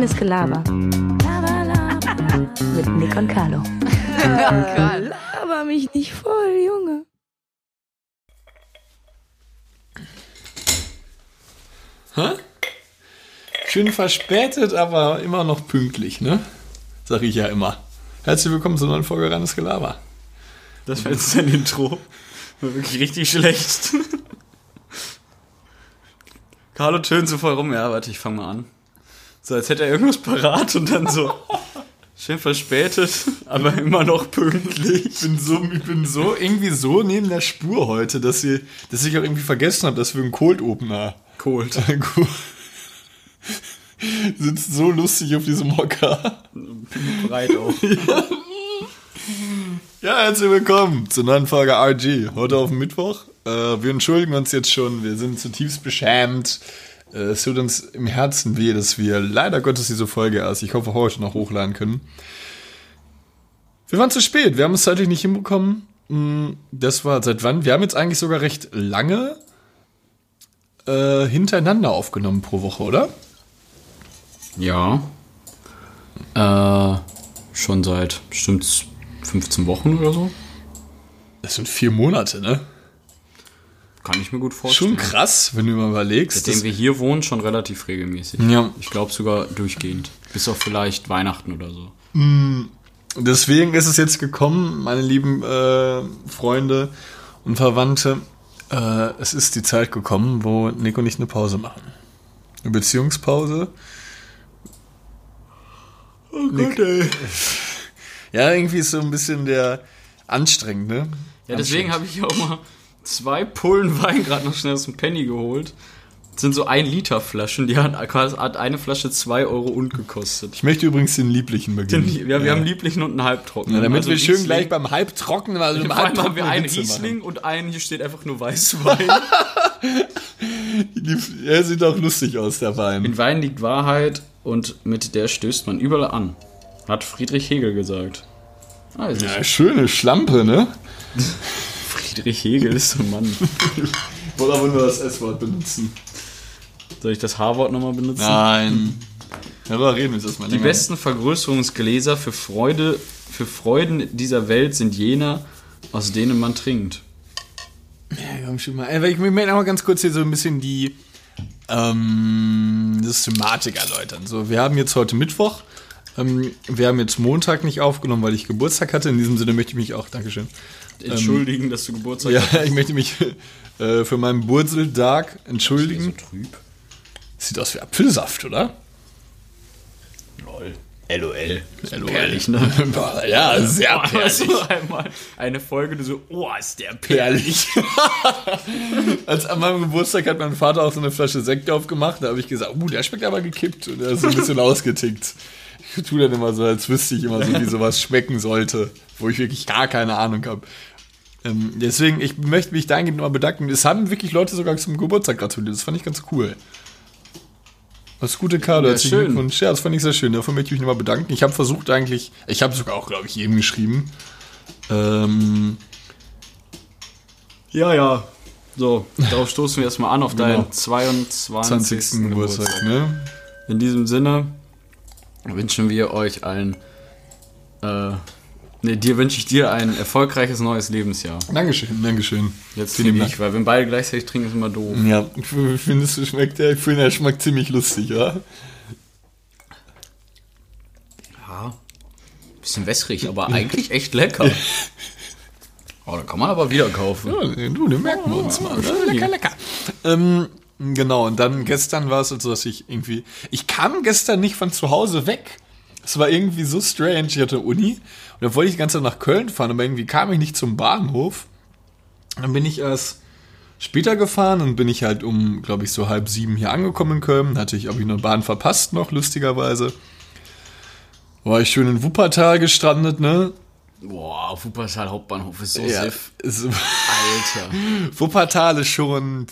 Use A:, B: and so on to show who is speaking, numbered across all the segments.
A: Reines Gelaber. Mit Nick und Carlo.
B: Laber mich nicht voll, Junge.
C: Hä? Schön verspätet, aber immer noch pünktlich, ne? Sag ich ja immer. Herzlich willkommen zur neuen Folge Reines Gelaber.
D: Das war jetzt dein Intro. War wirklich richtig schlecht. Carlo tönt so voll rum. Ja, warte, ich fange mal an. So, als hätte er irgendwas parat und dann so. Schön verspätet, aber immer noch pünktlich.
C: Ich bin so, ich bin so irgendwie so neben der Spur heute, dass, ihr, dass ich auch irgendwie vergessen habe, dass wir einen Cold Opener.
D: Cold.
C: Sitzt so lustig auf diesem Hocker.
D: Breit auch.
C: Ja, herzlich willkommen zur neuen Folge RG. Heute auf Mittwoch. Äh, wir entschuldigen uns jetzt schon. Wir sind zutiefst beschämt. Äh, es tut uns im Herzen weh, dass wir leider Gottes diese Folge erst, ich hoffe, heute noch hochladen können. Wir waren zu spät. Wir haben es zeitlich nicht hinbekommen. Mm, Das war seit wann? Wir haben jetzt eigentlich sogar recht lange äh, hintereinander aufgenommen pro Woche, oder?
D: Ja. Äh, schon seit bestimmt 15 Wochen oder so.
C: Das sind vier Monate, ne?
D: Kann ich mir gut vorstellen.
C: Schon krass, wenn du mal überlegst.
D: Seitdem wir hier wohnen, schon relativ regelmäßig.
C: Ja.
D: Ich glaube sogar durchgehend. Bis auf vielleicht Weihnachten oder so.
C: Deswegen ist es jetzt gekommen, meine lieben äh, Freunde und Verwandte. Äh, es ist die Zeit gekommen, wo Nick und ich eine Pause machen. Eine Beziehungspause. Oh Gott, ey. Ja, irgendwie ist so ein bisschen der anstrengend, ne?
D: Ja, deswegen habe ich auch mal zwei Pullen Wein gerade noch schnell aus dem Penny geholt. Das sind so ein Liter Flaschen. Die hat, hat eine Flasche 2 Euro und gekostet.
C: Ich möchte übrigens den Lieblichen beginnen.
D: Den, ja, wir haben lieblichen und einen Halbtrockenen.
C: Ja, damit
D: Also
C: wir schön
D: Riesling.
C: gleich beim Halbtrocken, also beim
D: allem haben wir
C: Halbtrockenen
D: einen
C: Witze machen.
D: Riesling und einen, hier steht einfach nur Weißwein.
C: Er sieht auch lustig aus, der Wein.
D: In Wein liegt Wahrheit und mit der stößt man überall an. Hat Friedrich Hegel gesagt. Nicht
C: Ja, schöne Schlampe, ne?
D: Friedrich Hegel ist so ein Mann.
C: Oder wollen wir das S-Wort benutzen?
D: Soll ich das H-Wort nochmal benutzen?
C: Nein. Darüber reden wir jetzt erstmal
D: Die
C: länger.
D: besten Vergrößerungsgläser für Freude, für Freuden dieser Welt sind jener, aus denen man trinkt.
C: Ja, komm schon mal. Ey, Ich möchte auch mal ganz kurz hier so ein bisschen die ähm, Systematik erläutern. So, wir haben jetzt heute Mittwoch. Ähm, wir haben jetzt Montag nicht aufgenommen, weil ich Geburtstag hatte. In diesem Sinne möchte ich mich auch, Dankeschön.
D: Entschuldigen, dass du Geburtstag
C: Ja, ich möchte mich äh, für meinen Burzeltag entschuldigen.
D: So trüb.
C: Sieht aus wie Apfelsaft, oder?
D: Lol. LOL.
C: LOL.
D: Perlig, ne?
C: ja, sehr perlig.
D: einmal eine Folge, du so, oh, ist der
C: Perlig. Als an meinem Geburtstag hat mein Vater auch so eine Flasche Sekt aufgemacht. Da habe ich gesagt, uh, der schmeckt aber gekippt. Und der ist so ein bisschen ausgetickt. Ich tue dann immer so, als wüsste ich immer so, wie sowas schmecken sollte, wo ich wirklich gar keine Ahnung habe. Ähm, deswegen, ich möchte mich dahingehend nochmal bedanken. Es haben wirklich Leute sogar zum Geburtstag gratuliert. Das fand ich ganz cool. Das gute Karte,
D: Ja,
C: herzlichen. Glückwunsch. Ja, das fand ich sehr schön. Dafür möchte ich mich nochmal bedanken. Ich habe versucht eigentlich, ich habe sogar auch, glaube ich, jedem geschrieben. Ähm,
D: Ja, ja. So, darauf stoßen wir erstmal an auf
C: Genau.
D: deinen 22.
C: 20. Geburtstag, ne?
D: In diesem Sinne wünschen wir euch ein. Äh, ne, dir wünsche ich dir ein erfolgreiches neues Lebensjahr.
C: Dankeschön, Dankeschön.
D: Jetzt finde ich, weil wenn beide gleichzeitig trinken, ist immer doof.
C: Ja, ich finde, es schmeckt, ich finde, er schmeckt ziemlich lustig, oder?
D: Ja. Bisschen wässrig, aber eigentlich echt lecker. Oh, da kann man aber wieder kaufen.
C: Ja, du, den merken wir uns mal. Lecker, lecker. Ähm, genau, und dann gestern war es so, dass ich irgendwie. Ich kam gestern nicht von zu Hause weg. Es war irgendwie so strange. Ich hatte Uni und da wollte ich die ganze Zeit nach Köln fahren, aber irgendwie kam ich nicht zum Bahnhof. Dann bin ich erst später gefahren und bin ich halt um, glaube ich, so halb sieben hier angekommen in Köln. Hatte ich aber eine Bahn verpasst noch, lustigerweise. War ich schön in Wuppertal gestrandet, ne?
D: Boah, Wuppertal Hauptbahnhof ist so
C: Ja, ist,
D: Alter.
C: Wuppertal ist schon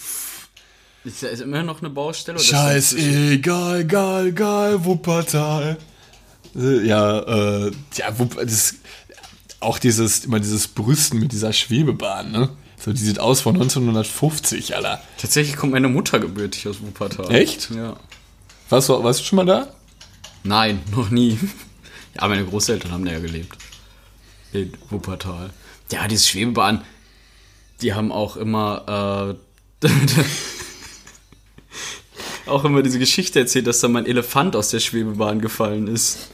D: Ist da ist immer noch eine Baustelle?
C: Scheiß, egal, egal, egal, Wuppertal. Äh, Ja, äh, ja, Wupp, das, auch dieses, immer dieses Brüsten mit dieser Schwebebahn, ne? So, die sieht aus von 1950, Alter.
D: Tatsächlich kommt meine Mutter gebürtig aus Wuppertal.
C: Echt?
D: Ja.
C: Warst du, warst du schon mal da?
D: Nein, noch nie. Ja, meine Großeltern haben da ja gelebt. In Wuppertal. Ja, diese Schwebebahn, die haben auch immer, äh, auch immer diese Geschichte erzählt, dass da mal ein Elefant aus der Schwebebahn gefallen ist.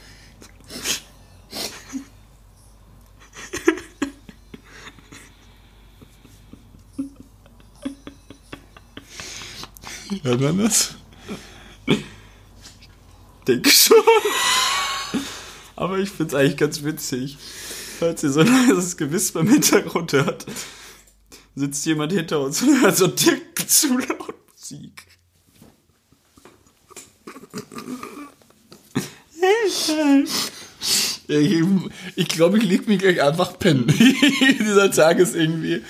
C: Ja, dann das?
D: Denke schon. Aber ich find's eigentlich ganz witzig. Falls ihr so ein leises Gewiss beim Hintergrund hört, sitzt jemand hinter uns und hört so dick zu laut Musik.
C: Ich ich glaube, ich leg mich gleich einfach pennen. Dieser Tag ist irgendwie.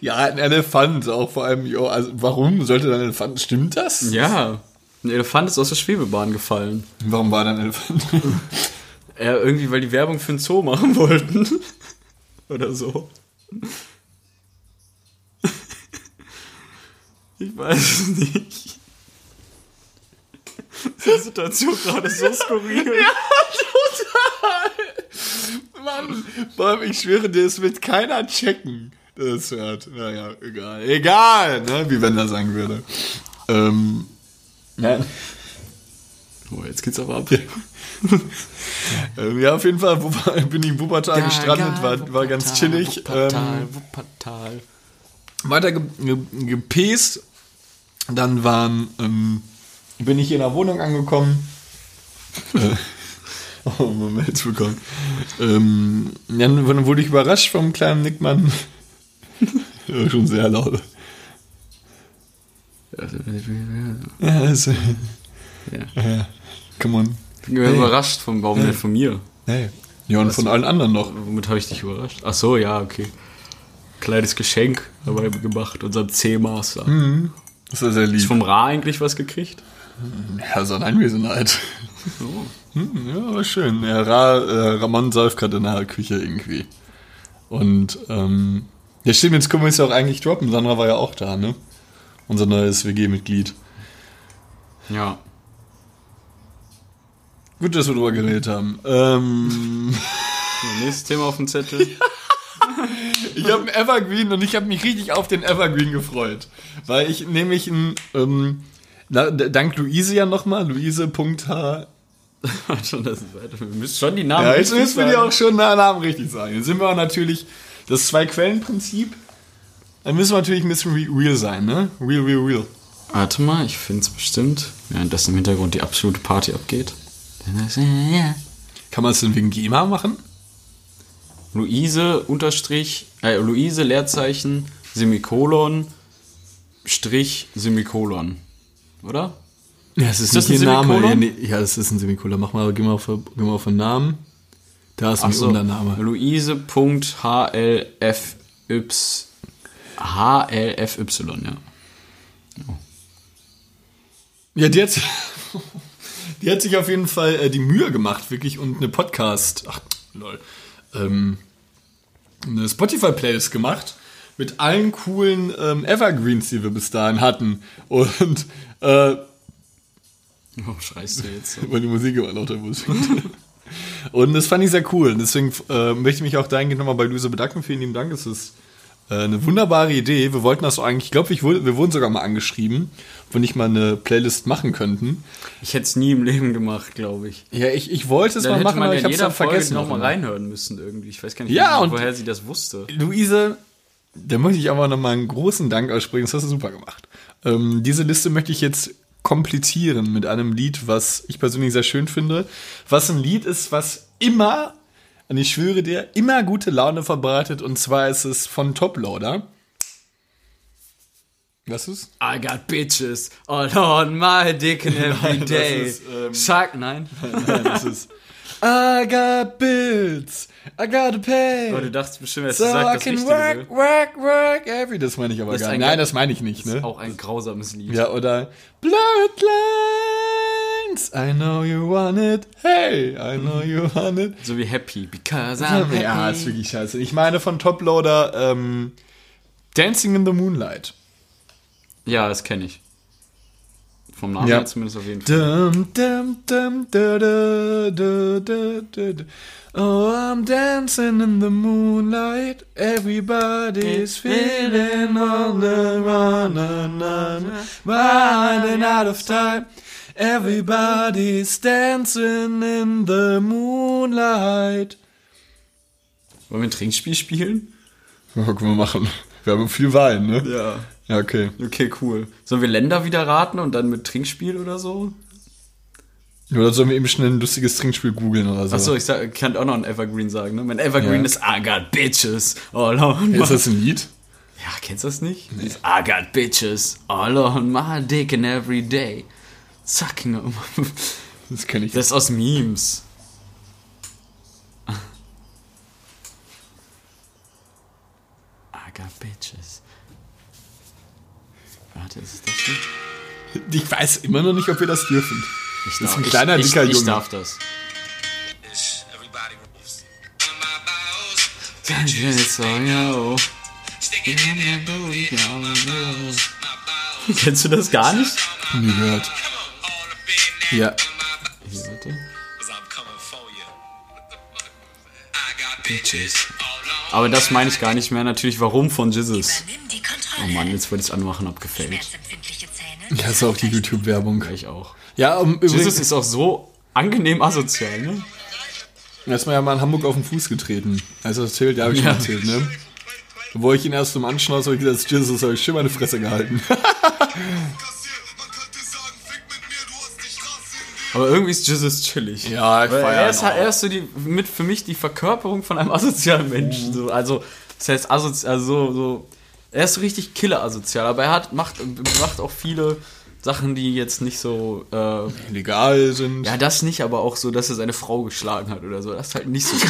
C: Ja, ein Elefant, auch vor allem, jo, also warum sollte ein Elefant, stimmt das?
D: Ja, ein Elefant ist aus der Schwebebahn gefallen.
C: Warum war da ein Elefant?
D: Ja, irgendwie, weil die Werbung für einen Zoo machen wollten. Oder so. Ich weiß es nicht. Die Situation gerade so skurril.
C: Mann, vor allem, ich schwöre dir, es wird keiner checken, das hört. Naja, egal. Egal, ne, wie wenn er sagen würde. Ähm, ja.
D: Oh, jetzt geht's aber ab.
C: Ähm, ja, auf jeden Fall bin ich in Wuppertal gestrandet, war, war ganz chillig.
D: Wuppertal,
C: Ähm,
D: Wuppertal.
C: weiter ge ge gepäst. Dann waren, ähm, bin ich hier in der Wohnung angekommen. äh, oh, Moment bekommen. Ähm, dann wurde- ich überrascht vom kleinen Nickmann. ja, schon sehr laut. Ja, also,
D: Ja.
C: ja, come on.
D: Ich bin überrascht vom Baum nicht von mir.
C: Hey. Ja, und von allen anderen noch.
D: Womit habe ich dich überrascht? Ach so, ja, okay. Kleines Geschenk dabei gemacht, unserem C-Master.
C: Das ist sehr
D: Hast
C: lieb.
D: du vom Ra eigentlich was gekriegt?
C: Ja, seine Anwesenheit. Hm, ja, war schön. Ja, Ra, äh, Ramon säuft gerade in der Küche irgendwie. Und, ähm, ja, stimmt, jetzt können wir es ja auch eigentlich droppen. Sandra war ja auch da, ne? Unser neues WG-Mitglied.
D: Ja.
C: Gut, dass wir drüber geredet haben. Ähm,
D: So, nächstes Thema auf dem Zettel.
C: ich habe einen Evergreen und ich habe mich richtig auf den Evergreen gefreut. Weil ich nämlich ein, ähm, na, dank Luise ja nochmal, Luise.h
D: schon, das ist weiter. Wir müssen schon die Namen
C: Ja, jetzt müssen wir die auch schon na- Namen richtig sagen. Jetzt sind wir auch natürlich das Zwei-Quellen-Prinzip. Dann müssen wir natürlich ein bisschen re- real sein, ne? Real, real, real.
D: Warte mal, ich finde es bestimmt. Während das im Hintergrund die absolute Party abgeht.
C: Kann man es denn wegen GEMA machen?
D: Luise unterstrich, äh, Luise Leerzeichen, Semikolon, Strich, Semikolon. Oder?
C: Ja, es ist,
D: das
C: nicht
D: ein
C: ihr Name. Ja,
D: Semikolon?
C: nee, ja, das ist ein Semikolon. Mach mal, geh mal auf, geh mal auf den Namen. Da ist ein
D: Achso,
C: Untername.
D: Luise.hlfy. HLFY, ja.
C: Ja, die hat, die hat sich auf jeden Fall äh, die Mühe gemacht, wirklich, und eine Podcast, ach, lol, ähm, eine Spotify-Playlist gemacht mit allen coolen ähm, Evergreens, die wir bis dahin hatten. Und, äh,
D: Oh, schreist du jetzt
C: weil die Musik immer lauter wurde. Und das fand ich sehr cool. Und deswegen äh, möchte ich mich auch dahingehend nochmal bei Luise bedanken. Vielen lieben Dank. Es ist äh, eine wunderbare Idee. Wir wollten das so eigentlich, ich glaube, wir wurden sogar mal angeschrieben, ob wir nicht mal eine Playlist machen könnten.
D: Ich hätte es nie im Leben gemacht, glaube ich.
C: Ja, ich, ich wollte es
D: Dann
C: mal machen, aber
D: ja
C: ich habe es dann
D: Folge
C: vergessen.
D: noch mal reinhören müssen irgendwie. Ich weiß gar nicht,
C: Ja,
D: woher sie das wusste.
C: Luise, da möchte ich aber nochmal einen großen Dank aussprechen. Das hast du super gemacht. Ähm, diese Liste möchte ich jetzt komplettieren mit einem Lied, was ich persönlich sehr schön finde. Was ein Lied ist, was immer, und ich schwöre dir, immer gute Laune verbreitet. Und zwar ist es von Toploader. Was ist?
D: I got bitches all on my dick and every
C: das
D: day.
C: ist, ähm,
D: Shark, nein.
C: Nein, das ist I got bills, I gotta pay.
D: Aber du dachtest bestimmt, er
C: so
D: sagt
C: I
D: das
C: can
D: Richtige.
C: work, work, work every. Das meine ich aber
D: Das ist
C: gar nicht. Nein, das meine ich nicht.
D: Das ist
C: Ne?
D: auch ein grausames Lied.
C: Ja, oder Blurred Lines, I know you want it, hey, I know you want it.
D: So wie Happy, because I'm happy.
C: Ja, ist wirklich scheiße. Ich meine von Toploader ähm, Dancing in the Moonlight.
D: Ja, das kenne ich. Vom Namen
C: Ja.
D: her zumindest auf jeden Fall.
C: Dum, dum, dum. Oh, I'm dancing in the moonlight. Everybody's feeling on the run, run, run, running out of time. Everybody's dancing in the moonlight.
D: Wollen wir ein Trinkspiel spielen?
C: Ja, können wir machen. Wir haben viel Wein, ne?
D: Ja.
C: Ja, okay.
D: Okay, cool. Sollen wir Länder wieder raten und dann mit Trinkspiel oder so?
C: Oder sollen wir eben schnell ein lustiges Trinkspiel googeln oder so?
D: Achso, ich sag, kann auch noch ein Evergreen sagen, ne? Mein Evergreen
C: Ja.
D: ist I got bitches all on my...
C: Ist das ein Lied?
D: Ja, kennst du das nicht? Nee. I got bitches all on my dick and every day. Sucking on my...
C: Das kenne ich.
D: Das ist aus Memes. I got bitches. Warte, ist es das nicht?
C: Ich weiß immer noch nicht, ob wir das dürfen.
D: Ich
C: Das ist ein kleiner,
D: ich,
C: dicker
D: ich, ich
C: Junge.
D: darf das. Kennst du das gar nicht?
C: Nie gehört. Ja.
D: Hier, warte.
A: Bitches.
D: Aber das meine ich gar nicht mehr. Natürlich, warum von Jesus. Oh. Mann, jetzt wollte ich es anmachen, hab gefällt.
C: Ja, ist auch die YouTube-Werbung.
D: Ich auch.
C: Ja, um,
D: Jesus
C: übrigens
D: ist auch so angenehm asozial, ne?
C: erstmal ja mal in Hamburg auf den Fuß getreten. Also das erzählt, ja, habe ich
D: Ja.
C: schon erzählt, ne? Wo ich ihn erst zum Anschnauze habe ich gesagt, Jesus, habe ich schön meine Fresse gehalten.
D: Aber irgendwie ist Jesus chillig.
C: Ja, ich
D: Weil
C: feier
D: er ist,
C: auch.
D: halt- er ist so die, mit für mich die Verkörperung von einem asozialen Menschen. So, also, das heißt asozial, also so, so, er ist so richtig killer-asozial, aber er hat, macht, macht auch viele Sachen, die jetzt nicht so, äh,
C: Legal sind.
D: ja, das nicht, aber auch so, dass er seine Frau geschlagen hat oder so. Das ist halt nicht so.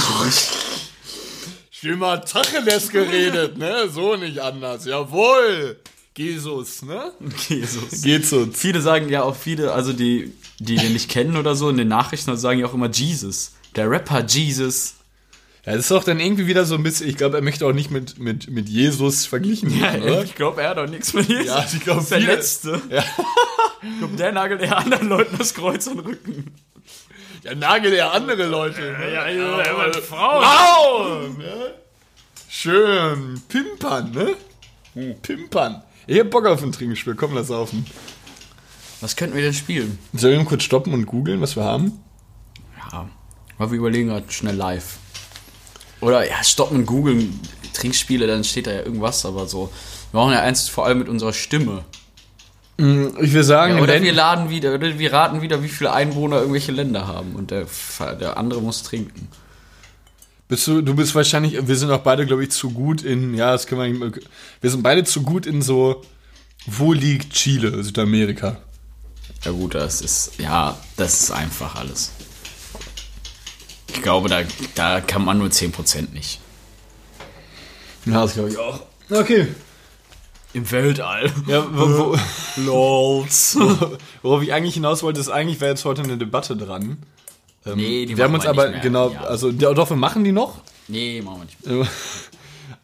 C: Schön mal Tacheles geredet, ne? So nicht anders. Jawohl. Jesus, ne?
D: Jesus.
C: Jesus.
D: Viele sagen ja auch viele, also die, die den nicht kennen oder so, in den Nachrichten sagen ja auch immer Jesus. Der Rapper Jesus.
C: Ja, das ist doch dann irgendwie wieder so ein bisschen, ich glaube, er möchte auch nicht mit, mit, mit Jesus verglichen werden, oder?
D: ich glaube, er hat auch nichts mit Jesus.
C: Ja, ich glaube,
D: der Letzte.
C: Ja.
D: Ich glaube, der nagelt eher anderen Leuten das Kreuz an den Rücken.
C: Ja, nagel ja andere Leute. Ne?
D: Ja, ja, ja, Frau.
C: Frauen! Ne? Schön. Pimpern, ne? Pimpern. Ich hab Bock auf ein Trinkspiel. Komm, lass saufen.
D: Was könnten wir denn spielen?
C: Sollen wir kurz stoppen und googeln, was wir haben?
D: Ja, weil wir überlegen gerade schnell live. Oder ja, stoppen und googeln Trinkspiele, dann steht da ja irgendwas, aber so. Wir brauchen ja eins vor allem mit unserer Stimme.
C: Ich will sagen,
D: Ja, oder wir laden wieder, oder wir raten wieder, wie viele Einwohner irgendwelche Länder haben. Und der, der andere muss trinken.
C: Bist du, du bist wahrscheinlich, wir sind auch beide, glaube ich, zu gut in, ja, das können wir nicht, mehr- wir sind beide zu gut in so, wo liegt Chile, Südamerika?
D: Ja gut, das ist, ja, das ist einfach alles. Ich glaube, da, da kann man nur 10% nicht.
C: Ja, das glaube ich auch. Okay.
D: Im Weltall.
C: Ja, wo, wo,
D: Lols.
C: worauf ich eigentlich hinaus wollte, ist eigentlich wäre jetzt heute eine Debatte dran. Ähm,
D: Nee, die
C: wir haben uns
D: wir
C: aber,
D: mehr.
C: genau,
D: Ja.
C: also, doch, wir machen die noch.
D: Nee, machen wir nicht.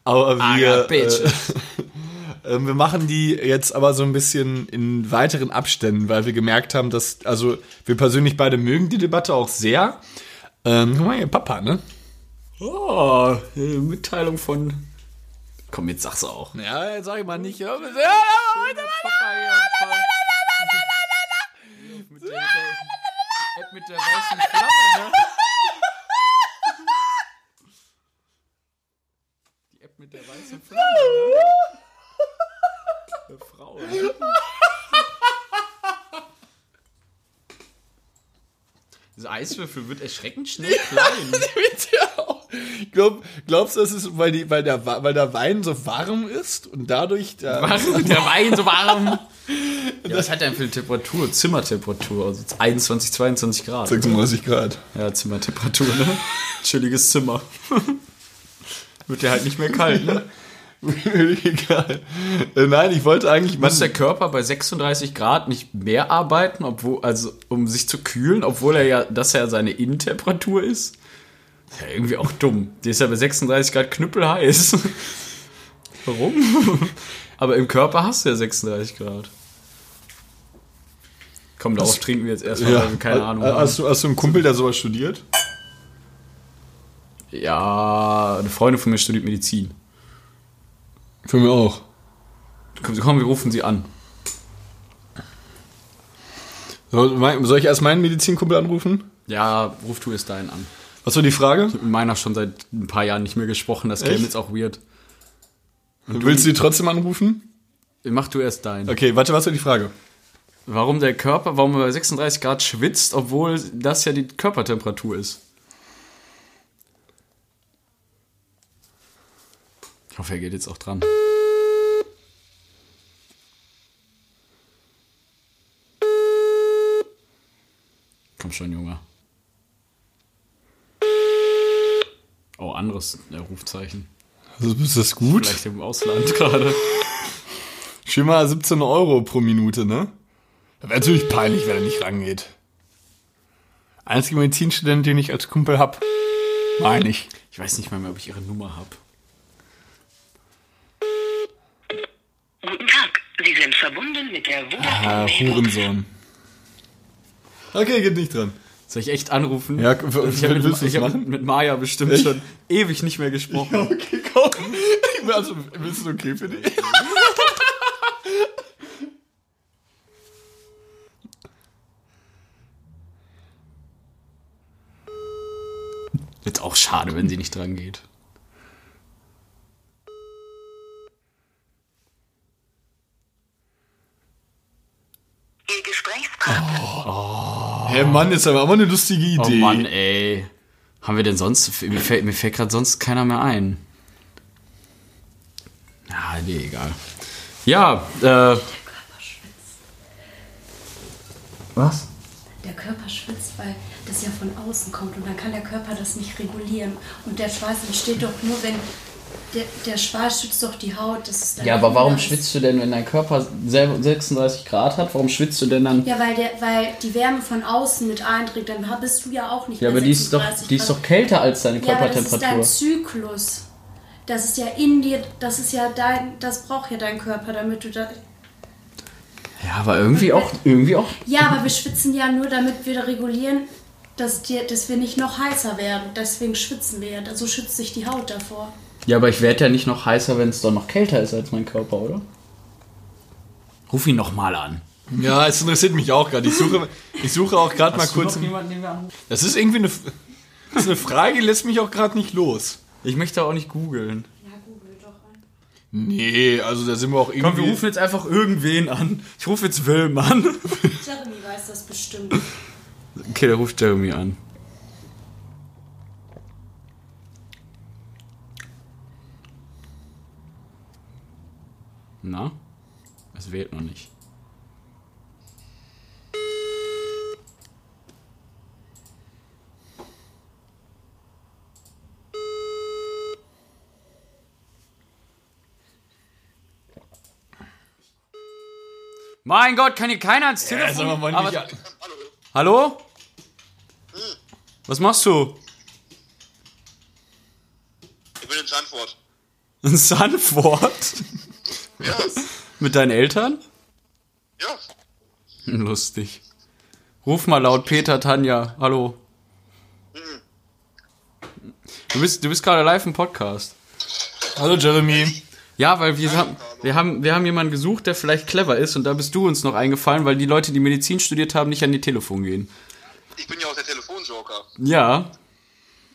C: Aber wir,
D: got bitches.
C: äh, wir machen die jetzt aber so ein bisschen in weiteren Abständen, weil wir gemerkt haben, dass, also wir persönlich beide mögen die Debatte auch sehr. Ähm, guck mal hier, Papa, ne?
D: Oh, äh, Mitteilung von. Komm, jetzt sag's auch.
C: Ja, jetzt sag ich mal nicht. Ja,
D: mit der, App mit der weißen Flamme, ne? Die App mit der weißen Flamme, ne? Für Frauen. ne? Dieser Eiswürfel wird erschreckend schnell klein.
C: Glaub, glaubst du, das ist, weil, die, weil, der, weil der Wein so warm ist und dadurch der,
D: Warum der Wein so warm? Ja, was hat für eine Temperatur? Zimmertemperatur, also 21, 22 Grad.
C: 36 Grad.
D: Ja, Zimmertemperatur, ne? Chilliges Zimmer. Wird ja halt nicht mehr kalt, ne?
C: Egal. Äh, Nein, ich wollte eigentlich.
D: Muss der Körper bei 36 Grad nicht mehr arbeiten, obwohl, also um sich zu kühlen, obwohl er ja, das ja seine Innentemperatur ist? Ist ja irgendwie auch dumm. Die ist ja bei 36 Grad knüppelheiß. Warum? Aber im Körper hast du ja 36 Grad. Komm, darauf trinken wir jetzt erstmal, wir keine Ahnung.
C: Hast du, hast du einen Kumpel, der sowas studiert?
D: Ja, eine Freundin von mir studiert Medizin.
C: Für mich auch.
D: Komm, wir rufen sie an.
C: Soll ich erst meinen Medizinkumpel anrufen?
D: Ja, ruf du es deinen an.
C: Was war die Frage?
D: Mit meiner schon seit ein paar Jahren nicht mehr gesprochen, das
C: Echt?
D: jetzt auch weird.
C: Willst du die trotzdem anrufen?
D: Mach du erst deinen.
C: Okay, warte, was war die Frage?
D: Warum der Körper, warum er bei 36 Grad schwitzt, obwohl das ja die Körpertemperatur ist. Ich hoffe, er geht jetzt auch dran. Komm schon, Junge. Oh, anderes äh, Rufzeichen.
C: Also, ist das gut?
D: Vielleicht im Ausland gerade.
C: Schon mal 17 Euro pro Minute, ne? Wäre natürlich peinlich, wenn er nicht rangeht. Einzige Medizinstudent, den ich als Kumpel hab. Meine ich.
D: Ich weiß nicht mal mehr, ob ich ihre Nummer habe.
E: Guten Tag, Sie sind verbunden mit der
C: Ah,
E: Vodafone.
C: Hurensohn. Okay, geht nicht dran.
D: Soll ich echt anrufen?
C: Ja,
D: ich habe
C: willst du
D: mit, ich hab mit Maya bestimmt
C: Echt?
D: schon ewig nicht mehr gesprochen.
C: Okay, komm. Also, willst du okay für dich?
D: Jetzt auch schade, wenn sie nicht dran geht.
E: Ihr
C: Hä, Mann, ist aber immer eine lustige
D: Oh
C: Idee.
D: Mann, ey. Haben wir denn sonst. Mir fällt, mir fällt gerade sonst keiner mehr ein. Ja, nee, egal. Ja, äh. Was?
F: Der Körper schwitzt, weil das ja von außen kommt und dann kann der Körper das nicht regulieren. Und der Schweiß entsteht doch nur, wenn der, der Schweiß schützt doch die Haut. Das ist
D: Ja, aber warum schwitzt du denn, wenn dein Körper selber 36 Grad hat? Warum schwitzt du denn dann?
F: Ja, weil, der, weil die Wärme von außen mit einträgt, dann bist du ja auch nicht
D: Ja, aber die ist, doch,
F: 36
D: die ist doch kälter als deine
F: Ja, aber das ist
D: Körpertemperatur.
F: dein Zyklus. Das ist ja in dir, das ist ja dein, das braucht ja dein Körper, damit du da.
D: ja, aber irgendwie auch, irgendwie auch.
F: Ja, aber wir schwitzen ja nur, damit wir regulieren, dass, dir, dass wir nicht noch heißer werden. Deswegen schwitzen wir ja. So schützt sich die Haut davor.
D: Ja, aber ich werde ja nicht noch heißer, wenn es dann noch kälter ist als mein Körper, oder? Ruf ihn noch mal an.
C: Ja, es interessiert mich auch gerade. Ich suche, ich suche auch gerade mal kurz.
D: jemanden, den wir anrufen?
C: Das ist irgendwie eine, das ist eine Frage, die lässt mich auch gerade nicht los.
D: Ich möchte auch nicht googeln.
F: Ja, google doch an.
C: Nee, also da sind wir auch irgendwie.
D: Komm, wir rufen jetzt einfach irgendwen an. Ich rufe jetzt Wilm an.
F: Jeremy weiß das bestimmt.
D: Okay, der ruft Jeremy an. Na? Es wählt noch nicht. Mein Gott, kann hier keiner ans Telefon?
C: Ja, sag mal, Mann,
D: Aber-
C: nicht,
D: Hallo? Was machst du?
A: Ich bin in Sanford.
D: Ein Sanford?
A: Ja,
D: Mit deinen Eltern?
A: ja.
D: Lustig. Ruf mal laut Peter, Tanja. Hallo. Du bist, du bist gerade live im Podcast.
C: Hallo Jeremy.
D: Ja, weil wir haben, wir haben, wir haben jemanden gesucht, der vielleicht clever ist und da bist du uns noch eingefallen, weil die Leute, die Medizin studiert haben, nicht an die Telefon gehen.
A: Ich bin ja auch der Telefonjoker.
D: Ja.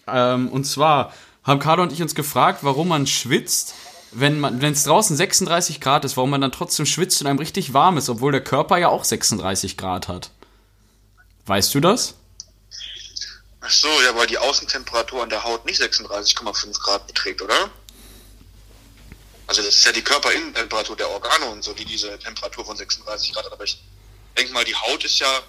D: Ähm, und zwar haben Carlo und ich uns gefragt, warum man schwitzt, wenn es draußen 36 Grad ist, warum man dann trotzdem schwitzt und einem richtig warm ist, obwohl der Körper ja auch 36 Grad hat. Weißt du das?
A: Ach so, ja, weil die Außentemperatur an der Haut nicht 36,5 Grad beträgt, oder? Also das ist ja die Körperinnentemperatur der Organe und so, die diese Temperatur von 36 Grad hat. Aber ich denke mal, die Haut ist ja...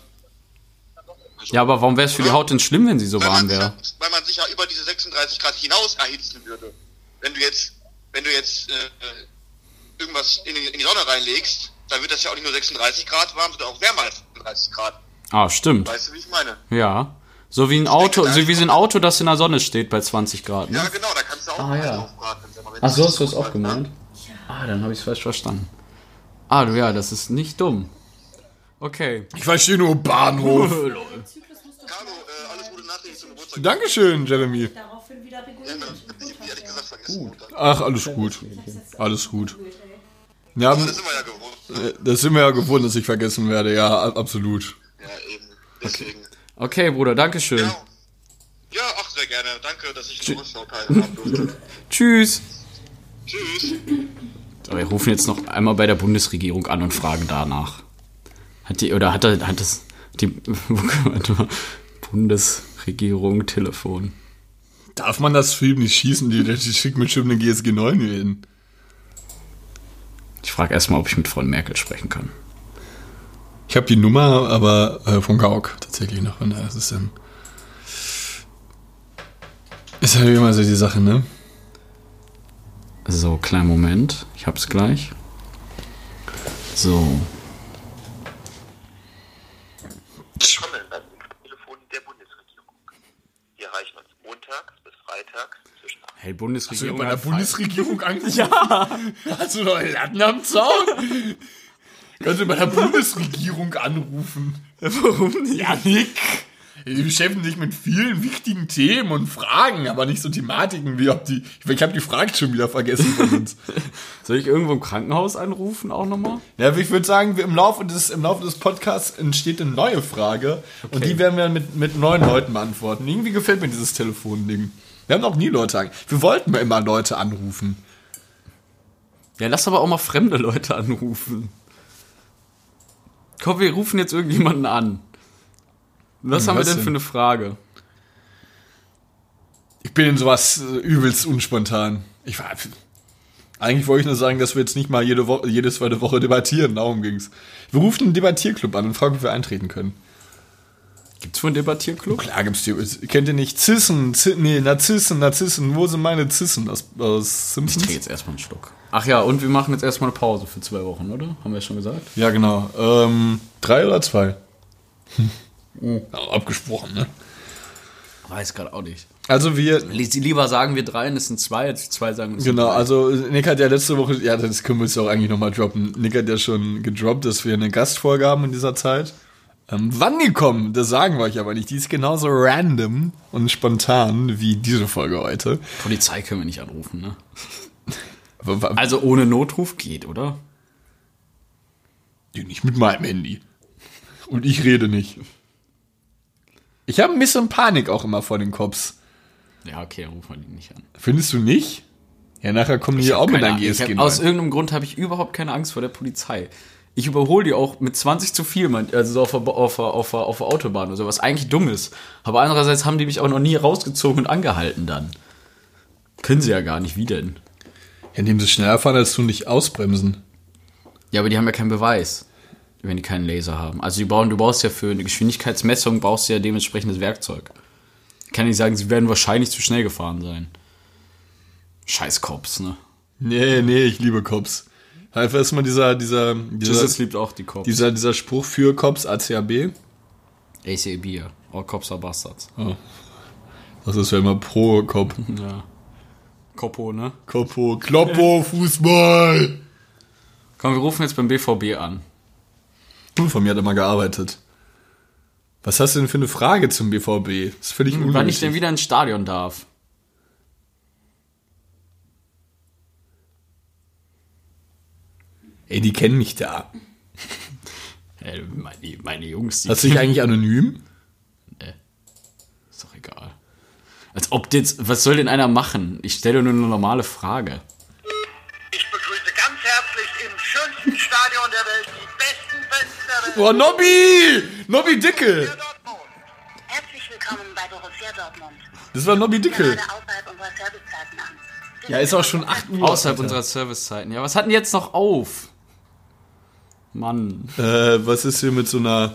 A: Also,
D: Ja, aber warum wäre es für die Haut denn schlimm, wenn sie so warm wäre?
A: weil man sich ja über diese 36 Grad hinaus erhitzen würde. Wenn du jetzt, wenn du jetzt äh, irgendwas in die, in die Sonne reinlegst, dann wird das ja auch nicht nur 36 Grad warm, sondern auch wärmer als 36 Grad.
D: Ah, stimmt.
A: Weißt du, wie ich meine?
D: Ja. So wie ein Auto, so wie so ein Auto, das in der Sonne steht bei 20 Grad,
A: Ja,
D: ne?
A: genau, da kannst du auch
D: Ah, ja.
A: aufbraten.
D: Ach so, hast du das auch gemeint?
A: ne?
D: Ah, dann habe ich es falsch verstanden. Ah, du, ja, das ist nicht dumm. Okay.
C: Ich verstehe nur Bahnhof.
A: Geburtstag.
C: Dankeschön, Jeremy.
F: Daraufhin wieder reguliert.
A: vergessen. Montag.
C: Ach, alles gut. Alles gut. Ja,
A: Das sind wir ja gewohnt.
C: das sind wir ja gewohnt, dass ich vergessen werde. Ja, absolut.
A: Ja, eben. Deswegen.
D: Okay, Bruder, Dankeschön.
A: Ja. Ja, ach, sehr gerne. Danke, dass ich Geburtstag teilhaben durfte.
D: Tschüss.
A: Tschüss.
D: So, wir rufen jetzt noch einmal bei der Bundesregierung an und fragen danach. Hat die, oder hat er, hat das, die, warte mal, Bundesregierung Telefon.
C: Darf man das Film nicht schießen? Die, die schickt mir schon eine GSG 9 hier hin.
D: Ich frage erstmal, ob ich mit Frau Merkel sprechen kann.
C: Ich habe die Nummer, aber äh, von Gauk tatsächlich noch. Und das ist dann. Ist halt immer so die Sache, ne?
D: So, kleinen Moment. Ich hab's gleich. So.
A: Willkommen beim Telefon der Bundesregierung. Wir erreichen uns montags bis freitags
D: Hey,
C: Hast du
D: Bundesregierung.
C: bei der Bundesregierung angerufen? Ja. Hast du noch Latten am Zaun? Kannst du bei der Bundesregierung anrufen?
D: Warum nicht?
C: Ja, Nick. Die beschäftigen sich mit vielen wichtigen Themen und Fragen, aber nicht so Thematiken wie ob die. Ich habe die Frage schon wieder vergessen von uns.
D: Soll ich irgendwo im Krankenhaus anrufen auch nochmal?
C: Ja, ich würde sagen, wir im Laufe des, im Laufe des Podcasts entsteht eine neue Frage und die werden wir dann mit, mit neuen Leuten beantworten. Irgendwie gefällt mir dieses Telefonding. Wir haben noch nie Leute an. Wir wollten immer Leute anrufen.
D: Ja, lass aber auch mal fremde Leute anrufen. Komm, wir rufen jetzt irgendjemanden an. Was
C: Hm,
D: haben wir
C: was
D: denn
C: denn?
D: für eine Frage?
C: Ich bin in sowas äh, übelst unspontan. Ich war. Eigentlich wollte ich nur sagen, dass wir jetzt nicht mal jede, Woche, jede zweite Woche debattieren. Darum ging's. Wir rufen einen Debattierclub an und fragen, ob wir eintreten können.
D: Gibt's wohl einen Debattierclub?
C: Klar gibt's die. Kennt ihr nicht Zissen? Z nee, Narzissen, Narzissen. Wo sind meine Zissen aus, aus
D: Ich
C: Simpsons?
D: trinke jetzt erstmal einen Schluck. Ach ja, und wir machen jetzt erstmal eine Pause für zwei Wochen, oder? Haben wir ja schon gesagt?
C: Ja, genau. Ähm, drei oder zwei? Ja, abgesprochen, ne?
D: Weiß gerade auch nicht.
C: Also wir,
D: Lieber sagen wir drei und es sind zwei, als zwei sagen es sind
C: genau,
D: drei.
C: also Nick hat ja letzte Woche, ja, das können wir jetzt auch eigentlich nochmal droppen. Nick hat ja schon gedroppt, dass wir eine Gastfolge haben in dieser Zeit. Ähm, wann die kommen, das sagen wir euch aber nicht. Die ist genauso random und spontan wie diese Folge heute.
D: Polizei können wir nicht anrufen, ne? Also ohne Notruf geht, oder?
C: Die nicht mit meinem Handy. Und ich rede nicht. Ich habe ein bisschen Panik auch immer vor den Cops.
D: Ja, okay, dann rufen wir die nicht an.
C: Findest du nicht? Ja, nachher kommen die ja auch mit.
D: Ich
C: GSG.
D: aus irgendeinem Grund habe ich überhaupt keine Angst vor der Polizei. Ich überhole die auch mit 20 zu viel, also so auf der, auf, der, auf, der, auf der Autobahn oder so, was eigentlich dumm ist. Aber andererseits haben die mich auch noch nie rausgezogen und angehalten dann. Können sie ja gar nicht, wie denn?
C: Ja, indem sie schneller fahren, als du nicht ausbremsen.
D: Ja, aber die haben ja keinen Beweis, wenn die keinen Laser haben. Also die brauchen, du brauchst ja für eine Geschwindigkeitsmessung brauchst du ja dementsprechendes Werkzeug. Ich kann nicht sagen, sie werden wahrscheinlich zu schnell gefahren sein. Scheiß Cops, ne?
C: Nee, nee, ich liebe Cops. Einfach erstmal dieser, dieser, dieser,
D: Jesus liebt auch die Cops.
C: dieser, dieser Spruch für Cops ACAB.
D: ACAB, ja. All Cops are Bastards.
C: Das ist ja immer pro Cop.
D: Ja. Kopo, ne?
C: Kopo, Kloppo, Fußball.
D: Komm, wir rufen jetzt beim BVB an.
C: Hm, Von mir hat er mal gearbeitet. Was hast du denn für eine Frage zum BVB? Das ist völlig
D: Wann ich denn wieder ins Stadion darf.
C: Ey, die kennen mich da.
D: Äh, meine, meine Jungs, die
C: Hast du dich eigentlich anonym?
D: ist doch egal. Als ob jetzt, was soll denn einer machen? Ich stelle nur eine normale Frage.
G: Ich begrüße ganz herzlich im schönsten Stadion der Welt die besten Fans der Welt.
C: Boah, Nobby! Nobby Dickel!
E: Herzlich willkommen bei Borussia Dortmund.
C: Das war Nobby Dickel. Ja, ist auch schon 8 Uhr.
D: Außerhalb
C: Alter.
D: unserer Servicezeiten. Ja, was hat denn jetzt noch auf? Mann.
C: Äh, was ist hier mit so einer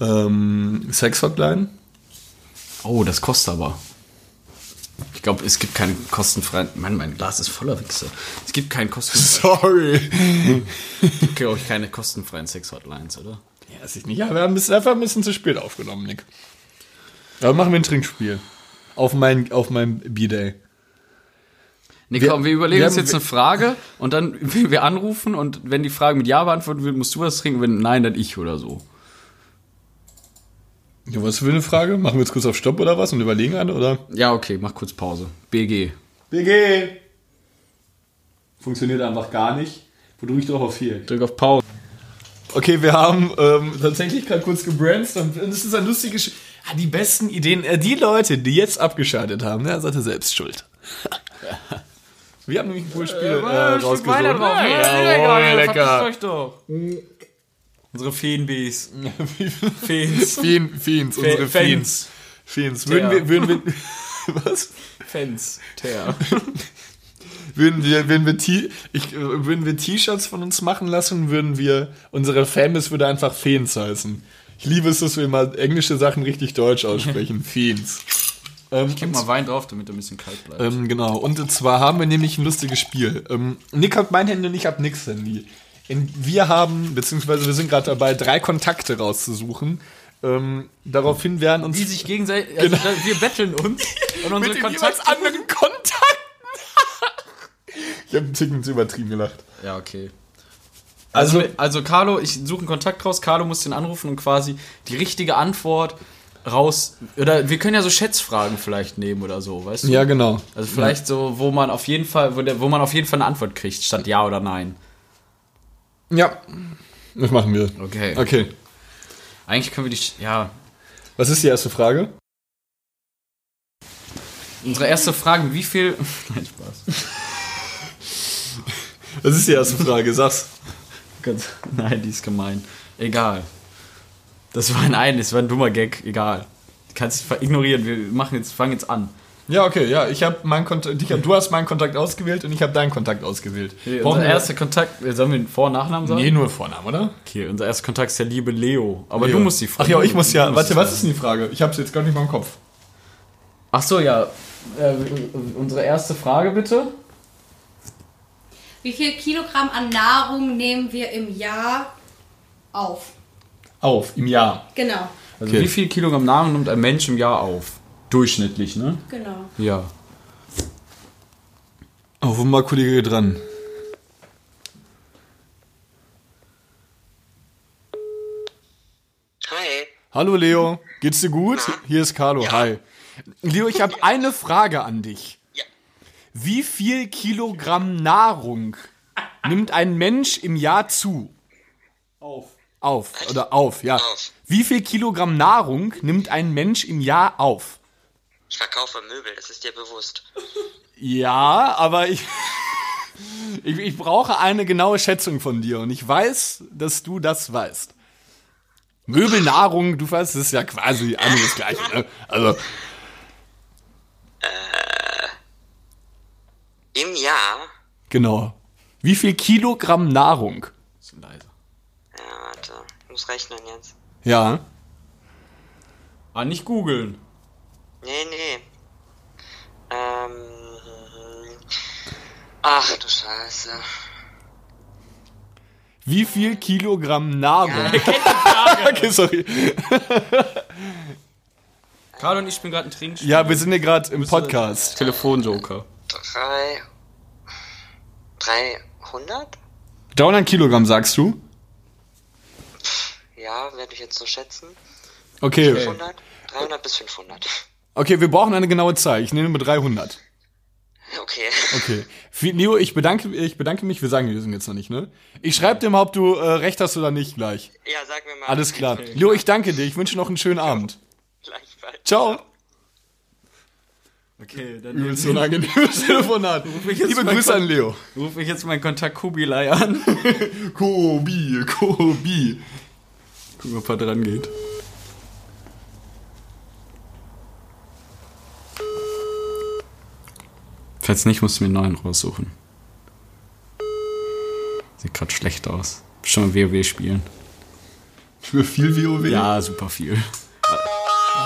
C: ähm, Sex-Hotline?
D: Oh, das kostet aber. Ich glaube, es gibt keinen kostenfreien. Mann, mein Glas ist voller Wichse. Es gibt keinen kostenfreien,
C: Sorry.
D: glaube ich, keine kostenfreien Sex-Hotlines, oder?
C: Ja, weiß ich nicht. Ja, wir haben es einfach ein bisschen zu spät aufgenommen, Nick. Aber machen wir ein Trinkspiel. Auf mein, auf meinem B-Day.
D: Nee,
C: Wir-
D: komm, wir überlegen
C: wir
D: uns
C: haben-
D: jetzt eine Frage und dann wir anrufen und wenn die Frage mit Ja beantwortet wird, musst du was trinken, wenn nein, dann ich oder so.
C: Ja, was für eine Frage? Machen wir jetzt kurz auf Stopp oder was und überlegen eine, oder?
D: Ja, okay, mach kurz Pause. BG.
C: BG! Funktioniert einfach gar nicht. Wo drücke ich doch auf hier?
D: Drück auf Pause.
C: Okay, wir haben ähm, tatsächlich gerade kurz gebrainstormt. Und es ist ein lustiges. Ah, die besten Ideen. Äh, die Leute, die jetzt abgeschaltet haben, ne, seid ihr selbst schuld. wir haben nämlich ein cooles Spiel äh, rausgesucht. Jawohl, lecker.
D: euch doch. Unsere Feenbees. Feens.
C: Feen, Feens, unsere
D: Fans.
C: Feens. Feens. Würden wir, würden wir, was?
D: Fans. Ter.
C: Würden wir, würden wir, T ich, äh, würden wir T-Shirts von uns machen lassen, würden wir, unsere Fanbase würde einfach Feens heißen. Ich liebe es, dass wir mal englische Sachen richtig deutsch aussprechen. Feens. Ähm,
D: Gib mal Wein drauf, damit er ein bisschen kalt bleibt.
C: Ähm, genau, und zwar haben wir nämlich ein lustiges Spiel. Ähm, Nick hat mein Handy und ich habe Nicks Handy. In, wir haben, beziehungsweise wir sind gerade dabei, drei Kontakte rauszusuchen. Ähm, daraufhin werden uns
D: die sich gegenseitig, also wir betteln uns und unsere
C: mit
D: Kontakte.
C: anderen Kontakten. ich habe einen Ticken zu übertrieben gelacht.
D: Ja, okay.
C: Also,
D: Also, also Carlo, ich suche einen Kontakt raus, Carlo muss den anrufen und quasi die richtige Antwort raus. Oder wir können ja so Schätzfragen vielleicht nehmen oder so, weißt du?
C: ja, genau.
D: Also vielleicht so, wo man auf jeden Fall, wo, der, wo man auf jeden Fall eine Antwort kriegt, statt Ja oder Nein.
C: Ja, das machen wir.
D: Okay.
C: Okay.
D: Eigentlich können wir die, ja.
C: Was ist die erste Frage?
D: Unsere erste Frage, wie viel. Nein, Spaß.
C: Was ist die erste Frage? Sag's.
D: Nein, die ist gemein. Egal. Das war ein ein, das war ein dummer Gag, egal. Du kannst es ignorieren, wir machen jetzt, fangen jetzt an.
C: Ja, okay, ja, ich habe meinen Kontakt, ich hab, du hast meinen Kontakt ausgewählt und ich habe deinen Kontakt ausgewählt.
D: Okay, unser erster Kontakt, äh, sollen wir den Vor- und Nachnamen sagen?
C: Nee, nur Vornamen, oder?
D: Okay, unser erster Kontakt ist der liebe Leo. Aber
C: Leo.
D: du musst die
C: Ach ja, ich muss ja. Warte, was
D: Frage-
C: ist denn die Frage? Ich hab's jetzt gar nicht mal im Kopf.
D: Ach so, ja. Äh, unsere erste Frage bitte.
F: Wie viel Kilogramm an Nahrung nehmen wir im Jahr auf?
C: Auf, im Jahr.
F: Genau,
D: Also
C: Okay.
D: wie viel Kilogramm Nahrung nimmt ein Mensch im Jahr auf? Durchschnittlich, ne?
F: genau.
D: Ja.
C: Oh, wo mal Kollege dran?
H: Hi.
C: Hallo Leo, geht's dir gut? Hier ist Carlo,
H: Ja.
C: hi. Leo, ich habe eine Frage an dich.
H: Ja.
C: Wie viel Kilogramm Nahrung nimmt ein Mensch im Jahr zu?
D: Auf.
C: Auf, oder auf, ja.
H: Auf.
C: Wie viel Kilogramm Nahrung nimmt ein Mensch im Jahr auf?
H: Ich verkaufe Möbel, das ist dir bewusst.
C: Ja, aber ich, ich, ich brauche eine genaue Schätzung von dir und ich weiß, dass du das weißt. Möbelnahrung, du weißt, das ist ja quasi alles das Gleiche. Ne? Also,
H: Im Jahr?
C: genau. Wie viel Kilogramm Nahrung?
D: Bisschen leise.
H: Ja, warte. Ich muss rechnen jetzt.
C: Ja.
D: Ah, nicht googeln.
H: Nee, nee. Ähm. Ach du Scheiße.
C: Wie viel Kilogramm Nahrung? okay, sorry.
D: Carlo und ich spielen gerade ein Trinkspiel.
C: Ja, wir sind ja gerade im Podcast.
D: Telefonjoker.
H: Drei. 300?
C: 300 Kilogramm sagst du?
H: Ja, werde ich jetzt so schätzen.
C: Okay.
H: 500? 300 bis 500.
C: Okay, wir brauchen eine genaue Zahl. Ich nehme 300.
H: Okay.
C: Okay. Leo, ich bedanke, ich bedanke mich. Wir sagen die Lösung jetzt noch nicht, ne? Ich schreibe dir mal, ob du äh, recht hast oder nicht gleich.
H: Ja, sag mir mal.
C: Alles klar. Leo, ich danke dir. Ich wünsche noch einen schönen Abend.
H: Gleichfalls.
C: Ciao.
D: Okay, dann
C: Übelst unangenehmes Telefonat.
D: ich jetzt
C: Liebe Grüße
D: kon-
C: an Leo.
D: rufe ich jetzt meinen Kontakt Kubilai an.
C: Kobi, Kobi.
D: Gucken, ob er dran geht. Falls nicht, musst du mir einen neuen raussuchen. Sieht gerade schlecht aus. Schon WoW spielen.
C: Für viel WoW?
D: Ja, super viel.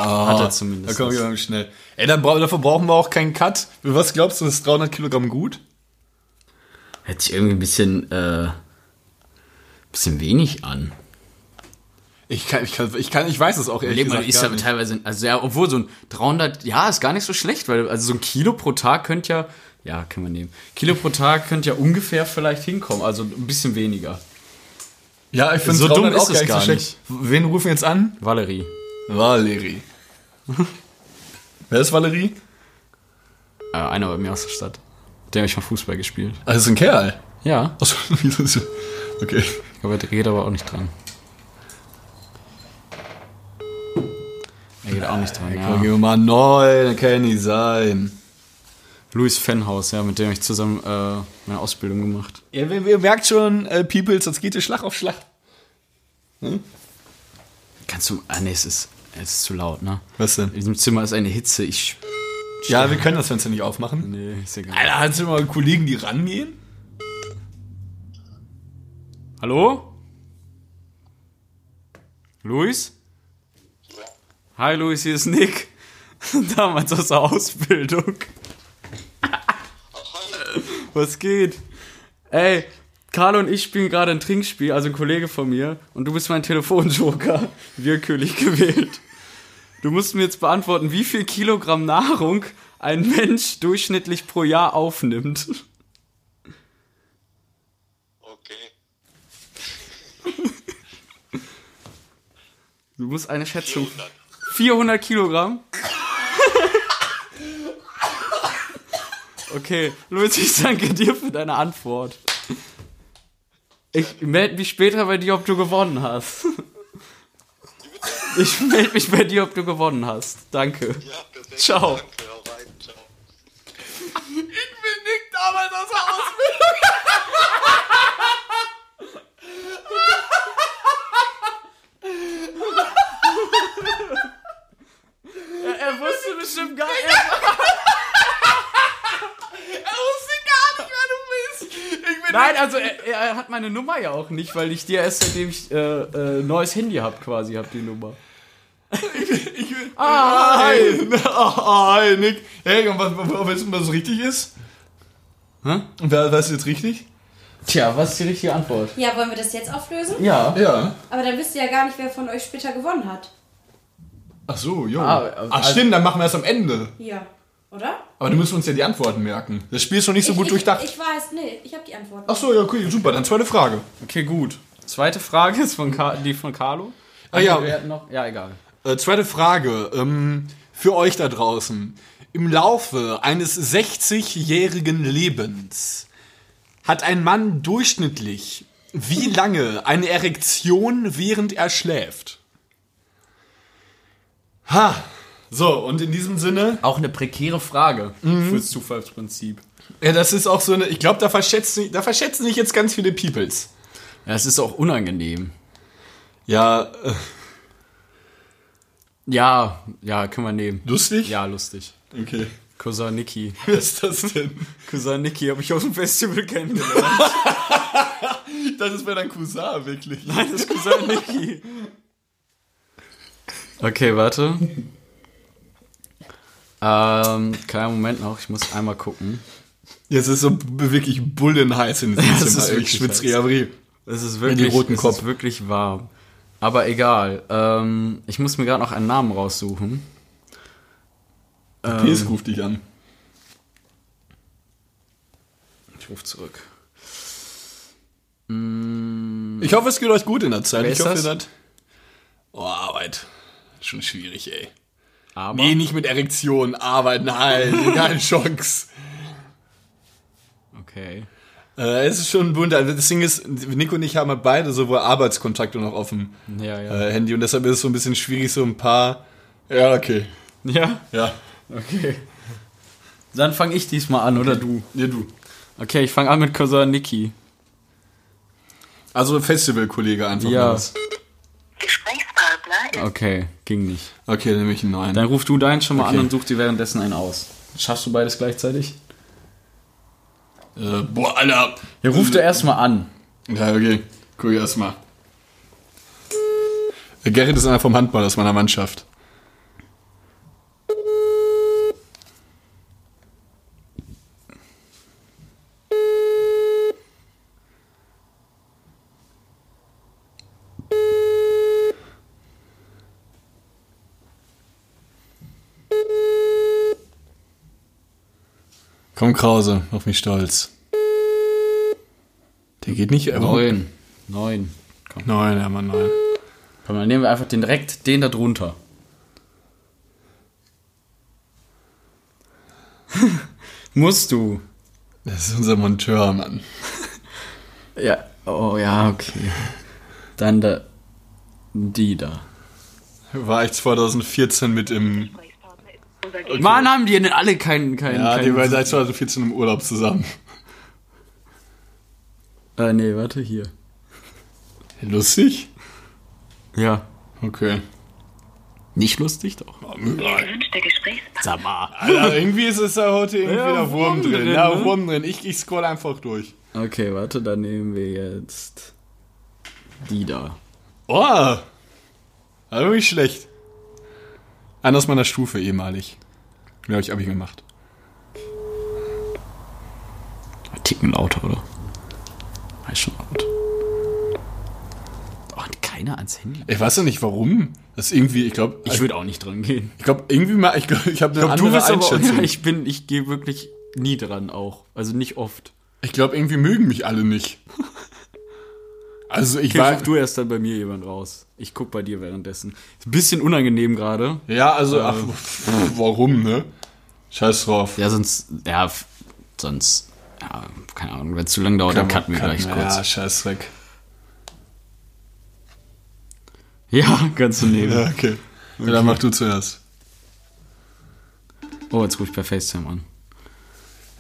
D: Hat er zumindest.
C: Da kommen wir mal schnell. Ey, dann bra dafür brauchen wir auch keinen Cut. Für was glaubst du, ist 300 Kilogramm gut?
D: Hört sich irgendwie ein bisschen, äh, bisschen wenig an.
C: Ich kann, ich kann, ich kann, ich weiß es auch ehrlich
D: Lebt man
C: gesagt
D: ist
C: gar
D: ja
C: nicht.
D: teilweise, also ja, obwohl so ein 300, ja, ist gar nicht so schlecht, weil also so ein Kilo pro Tag könnte ja Ja, können wir nehmen. Kilo pro Tag könnte ja ungefähr vielleicht hinkommen, also ein bisschen weniger.
C: Ja, ich finde
D: So
C: so
D: dumm
C: dumm
D: ist
C: auch
D: es
C: gar nicht so
D: gar
C: schlecht. Wen rufen wir jetzt an?
D: Valerie.
C: Valerie. Wer ist Valerie?
D: Äh, einer bei mir aus der Stadt. Der hat schon Fußball gespielt.
C: Ah, das ist ein Kerl.
D: Ja,
C: Achso, wieso ist Okay.
D: ich glaube, der geht aber auch nicht dran. Er geht auch nicht dran,
C: Komm,
D: ja.
C: mal neu, das kann ja nicht sein.
D: Louis Fenhaus, ja, mit dem ich zusammen äh, meine Ausbildung gemacht.
C: Ja, ihr, ihr merkt schon, äh, Peoples, das geht hier Schlag auf Schlag.
D: Kannst du. Ah, nee, es ist, es ist zu laut, ne?
C: Was denn?
D: In diesem Zimmer ist eine Hitze. Ich.
C: Ja, wir können das Fenster nicht aufmachen.
D: Nee, ist egal.
C: Alter, hast du mal Kollegen, die rangehen?
D: Hallo? Luis? Hi Luis, hier ist Nick. Damals aus der Ausbildung. Was geht? Ey, Carlo und ich spielen gerade ein Trinkspiel, also ein Kollege von mir, und du bist mein Telefonjoker, willkürlich gewählt. Du musst mir jetzt beantworten, wie viel Kilogramm Nahrung ein Mensch durchschnittlich pro Jahr aufnimmt.
A: Okay.
D: Du musst eine Schätzung.
A: 400.
D: 400 Kilogramm? Okay, Luis, ich danke dir für deine Antwort. Ich melde mich später bei dir, ob du gewonnen hast. Ich melde mich bei dir, ob du gewonnen hast. Danke.
A: Ja, perfekt.
D: Ciao.
A: Danke, rein. Ciao.
C: Ich bin Nick damals aus der Ausbildung.
D: Er, er wusste bestimmt gar nicht.
C: Er wusste gar nicht, wer du bist. Ich bin
D: Nein, also er, er hat meine Nummer ja auch nicht, weil ich dir erst seitdem ich äh, äh, neues Handy hab quasi, hab die Nummer.
C: Ich bin, ah, hi. Ah, hi, Nick. Hey, und was, was, weißt du, was richtig ist?
D: Hä?
C: Und wer, was ist jetzt richtig?
D: Tja, was ist die richtige Antwort?
F: Ja, wollen wir das jetzt auflösen?
D: Ja.
C: Ja.
F: Aber dann wisst ihr ja gar nicht, wer von euch später gewonnen hat.
C: Ach so, jo.
D: Ah,
C: Ach
D: also-
C: stimmt, dann machen wir es am Ende.
F: Ja. Oder?
C: Aber du musst uns ja die Antworten merken. Das Spiel ist noch nicht so gut
F: ich,
C: durchdacht.
F: Ich, ich weiß, nee, ich habe die Antwort.
C: Ach so, ja, okay, super. Dann zweite Frage.
D: Okay, gut. Zweite Frage ist von Ka die von Carlo.
C: Ah, ja.
D: Wir hatten noch, ja, egal.
C: Äh, zweite Frage. Ähm, für euch da draußen. Im Laufe eines 60-jährigen Lebens hat ein Mann durchschnittlich wie lange eine Erektion, während er schläft? Ha! So, und in diesem Sinne,
D: Auch eine prekäre Frage fürs Zufallsprinzip.
C: ja, das ist auch so eine, ich glaube, da verschätzen, da verschätzen sich jetzt ganz viele Peoples.
D: Ja, es ist auch unangenehm.
C: Ja, äh,
D: Ja, ja, können wir nehmen.
C: lustig?
D: Ja, lustig.
C: Okay.
D: Cousin Niki.
C: Wer ist das denn?
D: Cousin Niki habe ich aus dem Festival kennengelernt.
C: Das ist bei deinem Cousin, wirklich.
D: Nein, das ist Cousin Niki. Okay, warte. Ähm, kleinen Moment noch, ich muss einmal gucken.
C: Jetzt ist so wirklich bullenheiß in diesem
D: Ja,
C: Zimmer.
D: ist
C: ich
D: wirklich.
C: Riabri.
D: Es ist
C: die
D: wirklich,
C: roten
D: es
C: Kopf.
D: ist wirklich warm. Aber egal. Ähm, ich muss mir gerade noch einen Namen raussuchen.
C: PS ruft dich an.
D: Ich rufe zurück.
C: Ich hoffe, es geht euch gut in der Zeit.
D: Wer
C: ich
D: ist
C: hoffe,
D: das?
C: ihr seid. Oh, Arbeit. Schon schwierig, ey.
D: Aber
C: Nee, nicht mit Erektion. Arbeit, nein. keine Chance.
D: okay.
C: Äh, es ist schon bunt. Also Das Ding ist, Nico und ich haben halt beide sowohl Arbeitskontakte noch auf dem
D: Ja, ja.
C: äh, Handy und deshalb ist es so ein bisschen schwierig, so ein paar. Ja, okay.
D: Ja?
C: Ja.
D: Okay. Dann fange ich diesmal an, oder du?
C: Ja, du.
D: Okay, ich fange an mit Cousin Niki.
C: Also Festivalkollege einfach
D: Ja.
C: mal
E: ist
D: Okay, ging nicht.
C: Okay, dann nehme ich einen neuen.
D: Dann ruf du deinen schon mal
C: Okay.
D: an und such dir währenddessen einen aus. Schaffst du beides gleichzeitig?
C: Äh, boah, Alter.
D: Ja, ruf du erstmal an.
C: Ja, okay. Guck erst mal. Äh, Gerrit ist einer vom Handball aus meiner Mannschaft. Komm, Krause, auf mich stolz. Der geht nicht.
D: Neun. Neun. Komm,
C: Nein, ja, Mann, nein.
D: komm, dann nehmen wir einfach den direkt den da drunter. Musst du.
C: Das ist unser Monteur, Mann.
D: Ja, oh ja, okay. Dann da. Die da.
C: War ich 2014 mit im.
D: Mann, haben die denn alle keinen. keinen
C: Ja, die
D: keinen
C: waren seit 2014 im Urlaub zusammen.
D: äh, nee, warte, hier.
C: Lustig?
D: Ja.
C: Okay.
D: Nicht lustig, doch.
E: Gesprächspartner.
D: Sag mal.
C: Alter, irgendwie ist es da heute irgendwie
D: Ja,
C: der Wurm
D: Wurm
C: drin.
D: drin,
C: Ja,
D: ne?
C: Wurm drin. Ich, ich scroll einfach durch.
D: Okay, warte, dann nehmen wir jetzt. Die da.
C: Oh! Also nicht schlecht. Einer aus meiner Stufe ehemalig. Ja, hab ich Abi gemacht.
D: Ticken lauter, oder? Weiß schon laut. Oh, hat keiner ans Handy.
C: Ich weiß ja nicht warum. Das ist irgendwie, ich glaube,
D: Ich würde auch nicht dran gehen.
C: ich glaube irgendwie mal, ich glaube, ich habe eine
D: Ich glaub,
C: andere
D: du bist aber,
C: Einschätzung.
D: ich bin, ich gehe wirklich nie dran auch. Also nicht oft.
C: ich glaube, irgendwie mögen mich alle nicht. Also ich
D: Okay,
C: war,
D: such du erst dann bei mir jemand raus. Ich guck bei dir währenddessen. Ist ein bisschen unangenehm gerade.
C: ja, also ach, pff, warum, ne? Scheiß drauf.
D: Ja, sonst, ja, sonst, ja, keine Ahnung, wenn es zu lange dauert, dann cutten wir gleich kurz.
C: Ja, scheiß weg.
D: Ja, ganz daneben.
C: Ja, okay. Ja, dann mach du zuerst.
D: Oh, jetzt ruf ich per FaceTime an.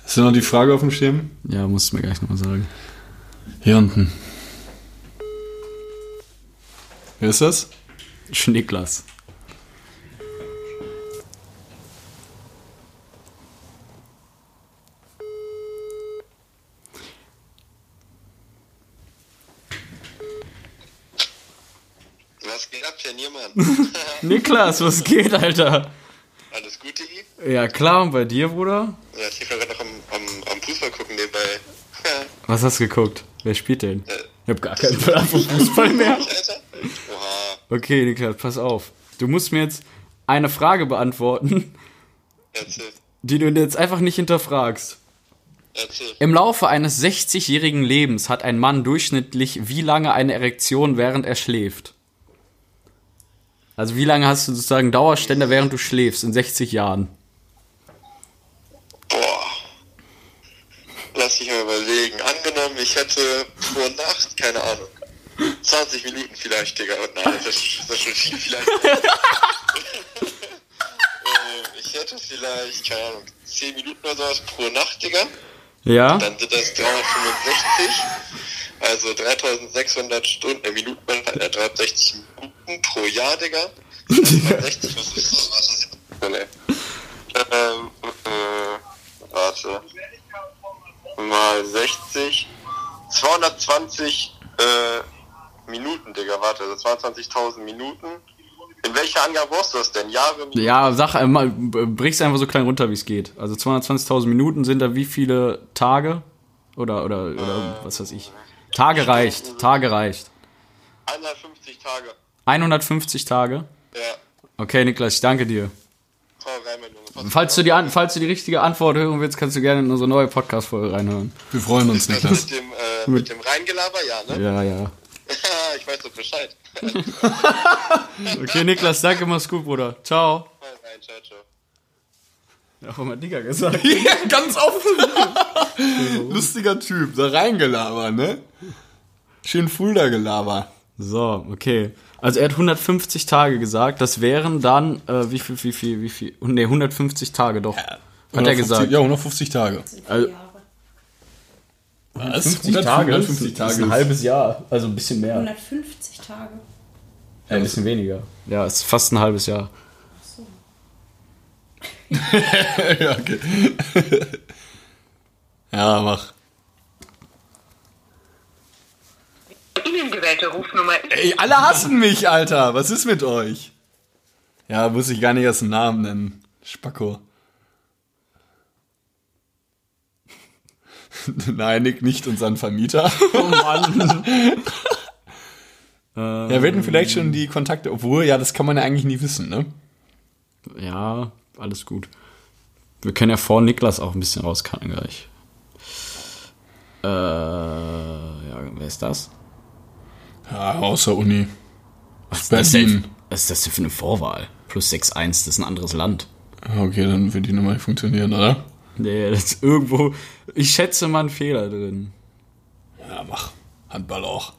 C: Hast du noch die Frage auf dem Schirm?
D: Ja, musst du mir gleich nochmal sagen.
C: Hier unten. Wer ist das?
D: Schnicklas.
A: Was geht ab, Herr Niermann?
D: Niklas, was geht, Alter?
A: Alles gut, Digi?
D: Ja, klar, und bei dir, Bruder?
A: Ja, ich war gerade noch am, am, am Fußball gucken nebenbei.
D: Was hast du geguckt? Wer spielt denn? Ich hab gar keinen Plan von Fußball mehr. Okay, Niklas, pass auf. Du musst mir jetzt eine Frage beantworten,
A: erzähl,
D: die du jetzt einfach nicht hinterfragst.
A: erzähl.
D: Im Laufe eines 60-jährigen Lebens hat ein Mann durchschnittlich wie lange eine Erektion, während er schläft? Also wie lange hast du sozusagen Dauerständer, während du schläfst, in 60 Jahren?
A: Boah. Lass mich mal überlegen. Angenommen, ich hätte pro Nacht, keine Ahnung, 20 Minuten vielleicht, Digga. Und nein, das ist, das ist schon viel vielleicht. Äh, ich hätte vielleicht, keine Ahnung, 10 Minuten oder sowas pro Nacht, Digga.
D: Ja?
A: Dann sind das 365. Also 3600 Stunden, äh, Minuten, äh, 360 Minuten pro Jahr, Digga. 360, was ist das? Was ist das? Ähm, äh, warte. Mal 60. 220 äh, Minuten, Digga, warte. Also 22.000 Minuten. In welcher Angabe brauchst du das denn? Jahre, Minuten?
D: Ja, sag einmal, brich's einfach so klein runter, wie es geht. Also 220.000 Minuten sind da wie viele Tage? Oder, oder, oder, was weiß ich. Tage reicht, Tage reicht.
A: 150 Tage.
D: 150 Tage?
A: Ja.
D: Okay, Niklas, ich danke dir.
A: Hau rein,
D: Falls du, die, An- falls du die richtige Antwort hören willst, kannst du gerne in unsere neue Podcast-Folge reinhören.
C: Wir freuen uns, Niklas.
A: mit dem, äh, mit dem Reingelaber, ja, ne?
D: Ja, ja.
A: ich weiß doch Bescheid.
D: Okay, Niklas, danke, mach's gut, Bruder. Ciao.
A: Hau rein, ciao, ciao.
D: Ja, auch mal Digger gesagt.
C: Ja, ganz offen. Lustiger Typ, da reingelabert, ne? Schön Fulda-Gelaber.
D: So, okay. Also er hat 150 Tage gesagt, das wären dann, äh, wie viel, wie viel, wie viel, ne, 150 Tage doch. Hat er
C: 150
D: gesagt.
C: Ja, 150 Tage.
D: Also,
F: Jahre.
C: Was?
D: 50 Tage?
C: 150
D: Das ist
C: Tage.
D: ein halbes Jahr. Also ein bisschen mehr.
F: 150 Tage.
D: Ja, ein bisschen weniger. Ja, ist fast ein halbes Jahr.
C: ja, okay. ja, mach.
E: Ihnen gewählte Rufnummer ist
C: Ey, alle hassen mich, Alter. Was ist mit euch? Ja, muss ich gar nicht erst einen Namen nennen. Spacko. Nein, Nick, nicht unseren Vermieter.
D: Oh Mann.
C: Ja, wir hätten vielleicht schon die Kontakte, obwohl, ja, das kann man ja eigentlich nie wissen, ne?
D: ja, alles gut. Wir können ja vor Niklas auch ein bisschen rauskarten gleich. Äh, ja, wer ist das?
C: Ja, außer Uni.
D: Was ist, das denn, was ist das denn für eine Vorwahl? Plus 6-1, das ist ein anderes Land.
C: Okay, dann wird die Nummer nicht funktionieren, oder?
D: Nee, das ist irgendwo. Ich schätze mal einen Fehler drin.
C: Ja, mach. Handball auch.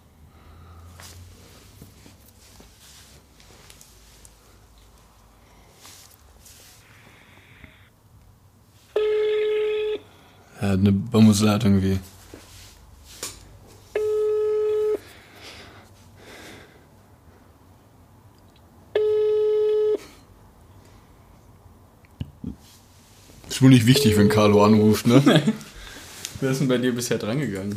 C: Er hat eine Bambusleitung wie. Ist wohl nicht wichtig, wenn Carlo anruft, ne?
D: Wer ist denn bei dir bisher drangegangen?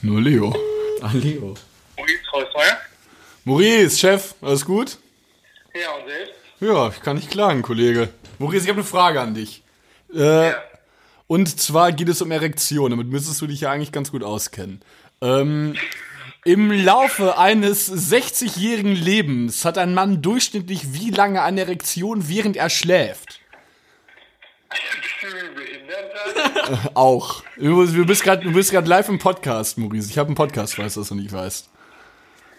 C: Nur Leo.
D: Ah, Leo.
G: Maurice Kreuzmeier?
C: Maurice, Chef, alles gut?
G: Ja, und selbst?
C: Ja, ich kann nicht klagen, Kollege. Maurice, ich habe eine Frage an dich. Äh, Und zwar geht es um Erektion. Damit müsstest du dich ja eigentlich ganz gut auskennen. Ähm, Im Laufe eines 60-jährigen Lebens hat ein Mann durchschnittlich wie lange eine Erektion, während er schläft? Auch. Du bist gerade du bist gerade live im Podcast, Maurice. Ich habe einen Podcast, falls du das noch nicht weißt.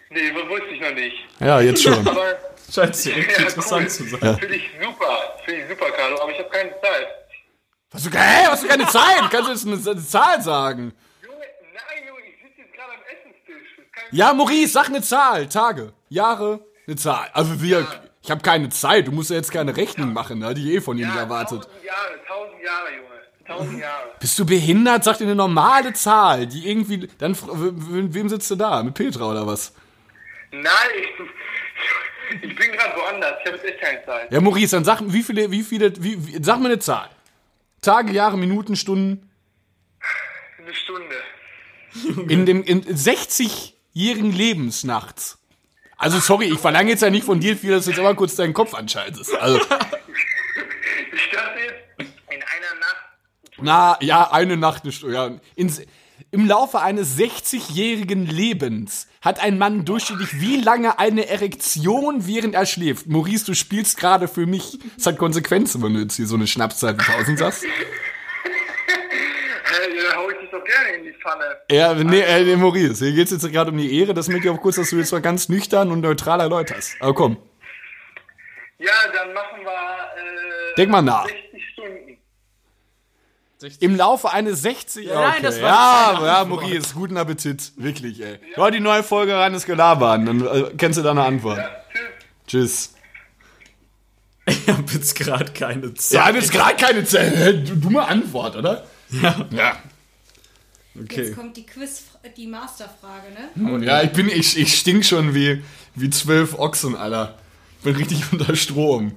G: nee, das wusste ich noch nicht.
C: Ja, jetzt schon.
G: Aber
D: Scheint sehr
G: ja,
D: interessant
G: cool.
D: zu sein.
G: Finde ich super. Finde ich super, Carlo, aber ich habe keine Zeit.
C: Hast du, hä, hast du keine Zeit? Kannst du jetzt eine, eine Zahl sagen?
G: Junge, nein, Junge, ich sitze jetzt gerade am Essenstisch.
C: Ja, Maurice, sag eine Zahl. Tage, Jahre, eine Zahl. Also wir, ich habe keine Zeit. Du musst ja jetzt keine Rechnung machen, ne, die eh von dir nicht erwartet.
G: Tausend Jahre, tausend Jahre, Junge. Tausend Jahre.
C: Bist du behindert? Sag dir eine normale Zahl, die irgendwie. Dann wem sitzt du da? Mit Petra oder was?
G: Nein, ich, ich bin gerade woanders. Ich habe jetzt echt keine Zeit.
C: Ja, Maurice, dann sag wie viele, wie viele, wie, wie, sag mir eine Zahl. Tage, Jahre, Minuten, Stunden.
G: Eine Stunde.
C: In dem in 60-jährigen Lebensnachts. Also sorry, ich verlange jetzt ja nicht von dir viel, dass du jetzt aber kurz deinen Kopf anschaltest. Also,
G: Ich dachte jetzt, in einer Nacht.
C: na ja, eine Nacht, Stunde. Ja. In, Im Laufe eines 60-jährigen Lebens hat ein Mann durchschnittlich wie lange eine Erektion, während er schläft? Maurice, du spielst gerade für mich. Das hat Konsequenzen, wenn du jetzt hier so eine Schnapszeit wie 1000 sagst.
G: Da hau ich dich doch gerne in die Pfanne.
C: Ja, nee, äh, nee, Maurice, hier geht's jetzt gerade um die Ehre. Das möchte ich auch kurz, dass du jetzt mal ganz nüchtern und neutral erläuterst. Aber komm,
G: Ja, dann machen wir. Äh,
C: denk mal nach.
G: 60 Stunden.
C: Im Laufe eines 60 ja,
D: nein,
C: okay.
D: das war
C: ja, ja. Maurice, guten Appetit. Wirklich, ey. Hör die neue Folge reines Gelaber an, dann äh, kennst du deine Antwort. Tschüss.
D: Ich habe jetzt gerade keine Zeit.
C: Ja, das ist gerade keine Zeit. Du, dumme Antwort, oder?
D: Ja.
C: Ja.
D: Okay.
F: Jetzt kommt die Quiz, die Masterfrage, ne?
C: Und ja, ich bin, ich, ich stink schon wie, wie zwölf Ochsen, Alter. Ich bin richtig unter Strom.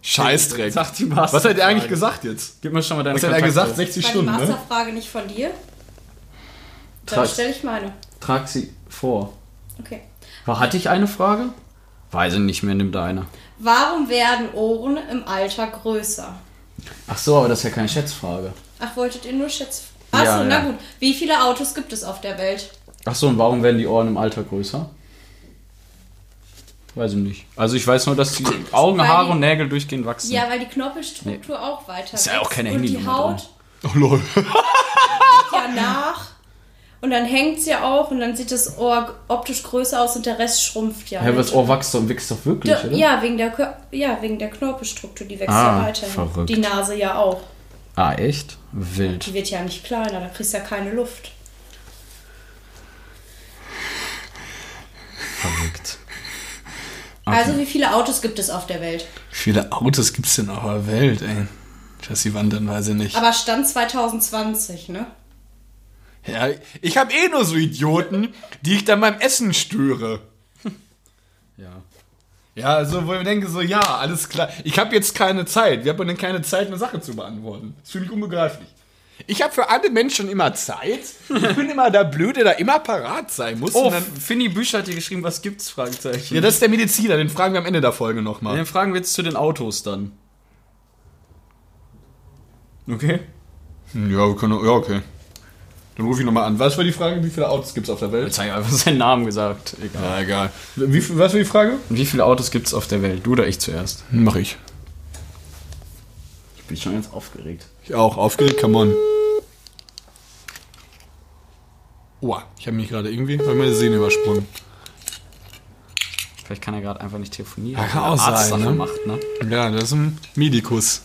C: Scheißdreck.
D: Sag die
C: Was hat er
D: Masterfrage.
C: eigentlich gesagt jetzt?
D: Gib mir schon mal deine
C: Was hat er
D: Kontakte.
C: gesagt? 60
F: War die
C: Stunden, ne?
F: Masterfrage nicht von dir? Dann stelle ich meine.
D: Trag sie vor.
F: Okay.
D: War, hatte ich eine Frage? Weiß ich nicht mehr, nimm deine.
F: Warum werden Ohren im Alter größer?
D: Ach so, aber das ist ja keine Schätzfrage.
F: Ach, wolltet ihr nur Schätz... Achso,
D: Ja,
F: na
D: ja.
F: gut. Wie viele Autos gibt es auf der Welt?
D: Ach so, und warum werden die Ohren im Alter größer? Weiß ich nicht. Also ich weiß nur, dass die Augen,
F: Weil
D: Haare
F: die-
D: und Nägel durchgehend wachsen.
F: Ja, weil die Knorpelstruktur auch weiter
D: Ist ja auch keine
F: Und die
D: Handynummer
F: Haut
C: Oh, lol.
F: ja nach. Und dann hängt es ja auch und dann sieht das Ohr optisch größer aus und der Rest schrumpft ja.
D: Hä,
F: mit.
D: das Ohr wächst doch, wächst doch wirklich,
F: Ja,
D: oder?
F: ja, wegen der, ja, wegen der Knorpelstruktur, die wächst
D: Ah,
F: ja weiter.
D: verrückt.
F: Die Nase ja auch.
D: Ah, echt? Wild.
F: Die wird ja nicht kleiner, da kriegst du ja keine Luft.
D: Verrückt.
F: Also wie viele Autos gibt es auf der Welt?
C: Wie viele Autos gibt's denn auf der Welt, ey? Dass die Wand dann weiß ich nicht.
F: Aber Stand 2020, ne?
C: Ja, ich habe eh nur so Idioten, die ich dann beim Essen störe.
D: Ja.
C: Ja, also wo ich denke so, ja, alles klar. Ich habe jetzt keine Zeit. Wir haben dann keine Zeit, eine Sache zu beantworten. Das finde ich unbegreiflich. Ich habe für alle Menschen immer Zeit. Ich bin immer der Blöde, der immer parat sein muss.
D: Oh,
C: Und dann,
D: Finny Bücher hat hier geschrieben, was gibt's? Fragezeichen.
C: ja, das ist der Mediziner, den fragen wir am Ende der Folge nochmal.
D: Dann fragen wir jetzt zu den Autos dann. Okay.
C: Ja, wir können, ja, okay. Dann rufe ich nochmal an. Was war die Frage? Wie viele Autos gibt's auf der Welt?
D: Jetzt habe ich einfach seinen Namen gesagt. Egal.
C: Ja, egal. Wie, was war die Frage?
D: Wie viele Autos gibt's auf der Welt? Du oder ich zuerst?
C: Mach ich.
D: Bin ich schon ganz aufgeregt.
C: Ich auch. Aufgeregt, come on. Oha, ich habe mich gerade irgendwie bei meine Sehne übersprungen.
D: Vielleicht kann er gerade einfach nicht telefonieren.
C: Ja, kann auch sein, ne?
D: macht, ne?
C: Ja, das ist ein Medikus.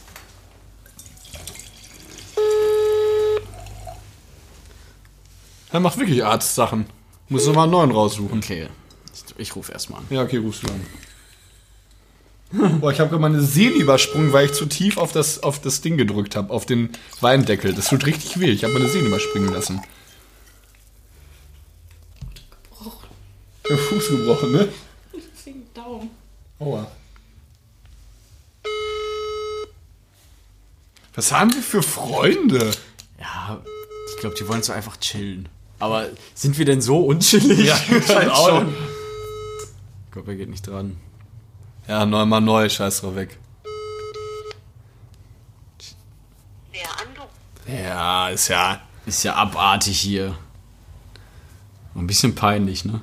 C: Er macht wirklich Arztsachen. Muss noch mal einen neuen raussuchen.
D: Okay, ich, ich rufe erstmal an.
C: Ja, okay, rufst du an. Boah, ich habe gerade meine Sehne übersprungen, weil ich zu tief auf das, auf das Ding gedrückt habe, auf den Weindeckel. Das tut richtig weh. Ich habe meine Sehne überspringen lassen. Der Fuß gebrochen, ne?
F: Daumen.
C: Aua. Was haben wir für Freunde?
D: Ja, ich glaube, die wollen so einfach chillen. Aber sind wir denn so unchillig? Ja,
C: scheint auch.
D: Ich glaube, er geht nicht dran.
C: Ja, neunmal neu, scheiß drauf weg. Ja, ist ja.
D: Ist ja abartig hier. Ein bisschen peinlich, ne?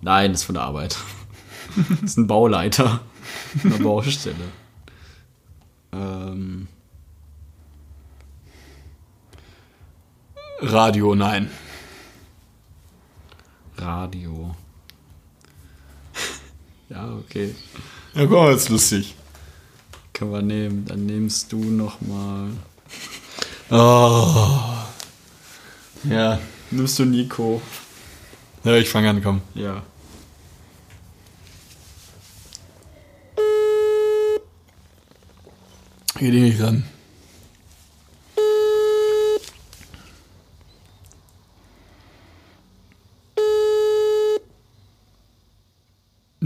D: Nein, das ist von der Arbeit. Das ist ein Bauleiter. Eine Baustelle. Ähm,
C: Radio, nein.
D: Radio. ja, okay.
C: Ja, guck mal, ist lustig.
D: Können wir nehmen. Dann nimmst du noch mal.
C: Oh. Ja.
D: Nimmst du Nico?
C: Ja, ich fange an, komm.
D: Ja.
C: Geh die nicht ran.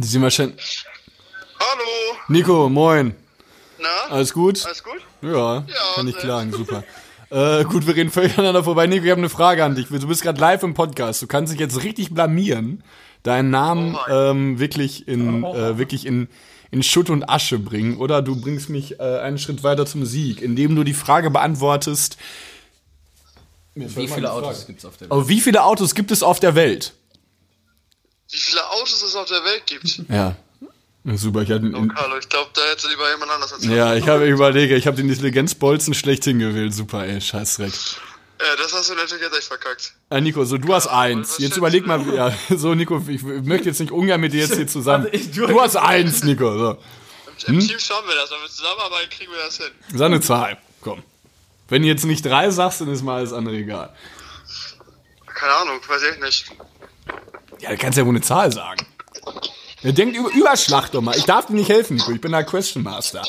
C: Die sind wahrscheinlich.
A: Hallo.
C: Nico, moin.
A: Na?
C: Alles gut?
A: Alles gut?
C: Ja, kann nicht
A: sehr.
C: klagen, super. Äh, gut, wir reden völlig aneinander vorbei. Nico, ich habe eine Frage an dich. Du bist gerade live im Podcast. Du kannst dich jetzt richtig blamieren, deinen Namen
A: Oh
C: ähm, wirklich in äh, wirklich in in Schutt und Asche bringen. Oder du bringst mich äh, einen Schritt weiter zum Sieg, indem du die Frage beantwortest.
D: Wie viele Autos gibt's auf der Welt?
C: Oh, wie viele Autos gibt es auf der Welt?
A: Wie viele Autos es auf der Welt gibt?
C: Ja. Super, ich hatte
A: Oh, Carlo, ich glaube, da hätte lieber jemand anders als
C: ja, ich habe überlege, ich habe den Intelligenzbolzen schlechthin gewählt. Super, ey, Scheißdreck.
A: Ja, das hast du natürlich jetzt echt verkackt.
C: Äh, Nico, so du hast eins. Jetzt überleg mal, ja, so Nico, ich möchte jetzt nicht ungern mit dir jetzt hier zusammen.
D: Also ich- du-
C: Du hast eins, Nico. So.
A: Im, im Team schauen wir das, wenn wir zusammenarbeiten, kriegen wir das hin.
C: Sag eine Zahl, komm. Wenn du jetzt nicht drei sagst, dann ist mal alles andere egal.
A: Keine Ahnung, weiß ich nicht.
C: Ja, du kannst ja wohl eine Zahl sagen. Er denkt über Überschlag doch mal. Ich darf dir nicht helfen, Nico. Ich bin der Question Master.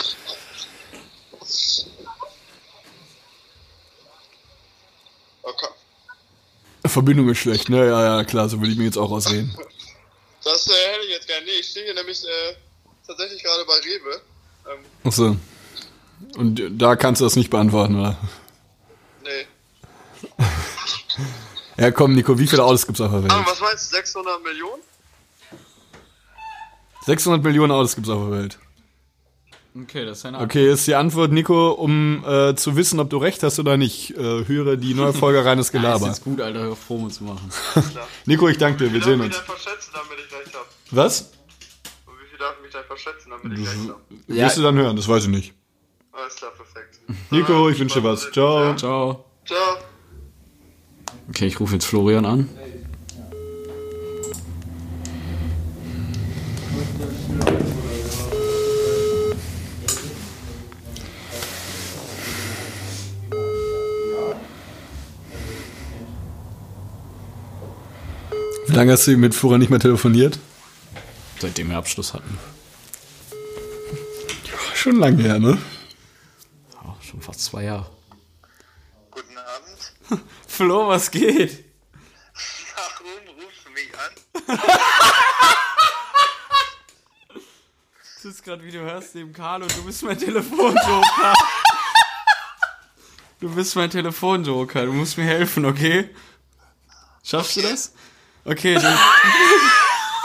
A: Okay.
C: Verbindung ist schlecht, ne? Ja, ja, klar, so will ich mir jetzt auch ausreden.
A: Das äh, hätte ich jetzt gerne. Nee, ich stehe hier nämlich äh, tatsächlich gerade bei Rewe. Ähm,
C: Achso. Und da kannst du das nicht beantworten, oder?
A: nee.
C: Ja, komm, Nico, wie viele Autos gibt's auf der Welt?
A: was meinst du, 600 Millionen?
C: 600 Millionen Autos gibt's auf der Welt.
D: Okay, das ist eine
C: Okay, ist die Antwort, Nico, um äh, zu wissen, ob du recht hast oder nicht, äh, höre die neue Folge reines
D: Ist
C: Gelaber.
D: jetzt gut, Alter, auf Promo zu machen.
C: Nico, ich danke dir, wir
A: Wie
C: sehen
A: darf ich
C: uns.
A: mich denn verschätzen, damit ich recht habe?
C: Was?
A: Und wie viel darf ich mich denn verschätzen, damit ich recht habe?
D: Ja.
C: Wirst du dann hören, das weiß ich nicht.
A: Alles klar, perfekt.
C: Nico, ich wünsche dir was. Ciao.
D: Ciao.
A: Ciao.
D: Okay, ich rufe jetzt Florian an.
C: Wie lange hast du mit Florian nicht mehr telefoniert?
D: Seitdem wir Abschluss hatten.
C: Schon lange her, ne?
D: Ja, schon fast zwei Jahre.
A: Guten Abend.
D: Flo, was geht?
A: Warum rufst du mich an?
D: Du bist gerade, wie du hörst, neben Carlo. Du bist mein Telefonjoker. Du bist mein Telefonjoker. Du musst mir helfen, okay? Schaffst du das? Okay, du,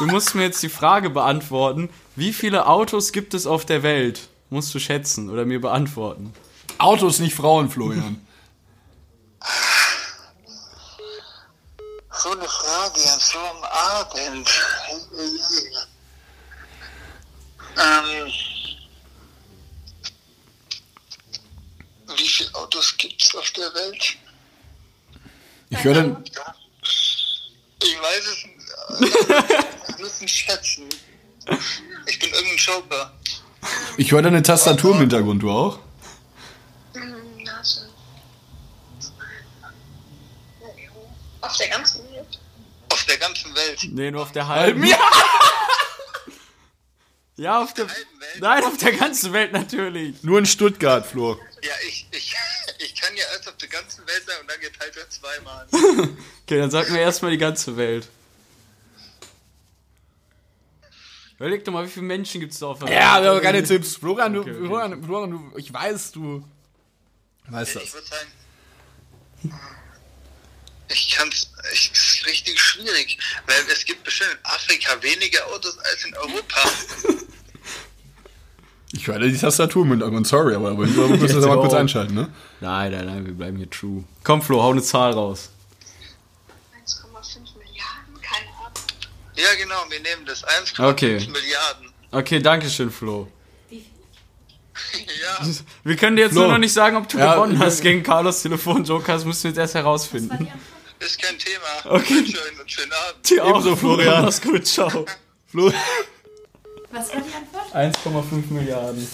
D: du musst mir jetzt die Frage beantworten. Wie viele Autos gibt es auf der Welt? Musst du schätzen oder mir beantworten.
C: Autos, nicht Frauen, Florian.
A: So eine Frage an so am Abend. Ähm. auf der Welt?
C: Ich dann.
A: Ich weiß es nicht. Wir müssen schätzen. Ich bin irgendein Joker.
C: Ich höre deine Tastatur im Hintergrund, du auch?
I: Auf der ganzen
A: der ganzen Welt.
D: Nee, nur auf der halben.
C: Ja.
D: Ja, auf der.
A: halben Welt?
D: Nein, auf der ganzen Welt natürlich.
C: Nur in Stuttgart, Flo.
A: Ja, ich, ich, ich kann ja erst auf der ganzen Welt sein und dann geteilt durch zweimal.
D: Okay, dann sag mir erstmal die ganze Welt. Überleg doch mal, wie viele Menschen gibt es da auf der Welt?
C: Ja, wir haben keine Tipps. Florian, du,
D: Okay, okay.
C: Florian, Florian, du, ich weiß, du weißt
A: Ich
C: das.
A: würde sagen, ich kann's, ich, richtig schwierig, weil es gibt bestimmt in Afrika weniger Autos als in Europa.
C: Ich höre die Tastatur im Hintergrund, sorry, aber aber du musst das mal kurz einschalten, ne?
D: Nein, nein, nein, wir bleiben hier true. Komm, Flo, hau eine Zahl raus.
I: 1,5 Milliarden? Keine Ahnung.
A: Ja, genau, wir nehmen das 1,5
D: Okay.
A: Milliarden.
D: Okay, danke schön, Flo.
A: Ja,
D: Wir können dir jetzt
C: Flo.
D: nur noch nicht sagen, ob du
C: Ja,
D: gewonnen hast gegen Carlos Telefonjoker. Das müssen wir jetzt erst herausfinden.
A: Ist kein Thema.
D: Okay.
A: Ich euch einen schönen Abend.
D: Die
C: Ebenso, Florian.
D: Mach's gut, ciao.
C: Flo,
F: Was war die Antwort?
D: 1,5 Milliarden.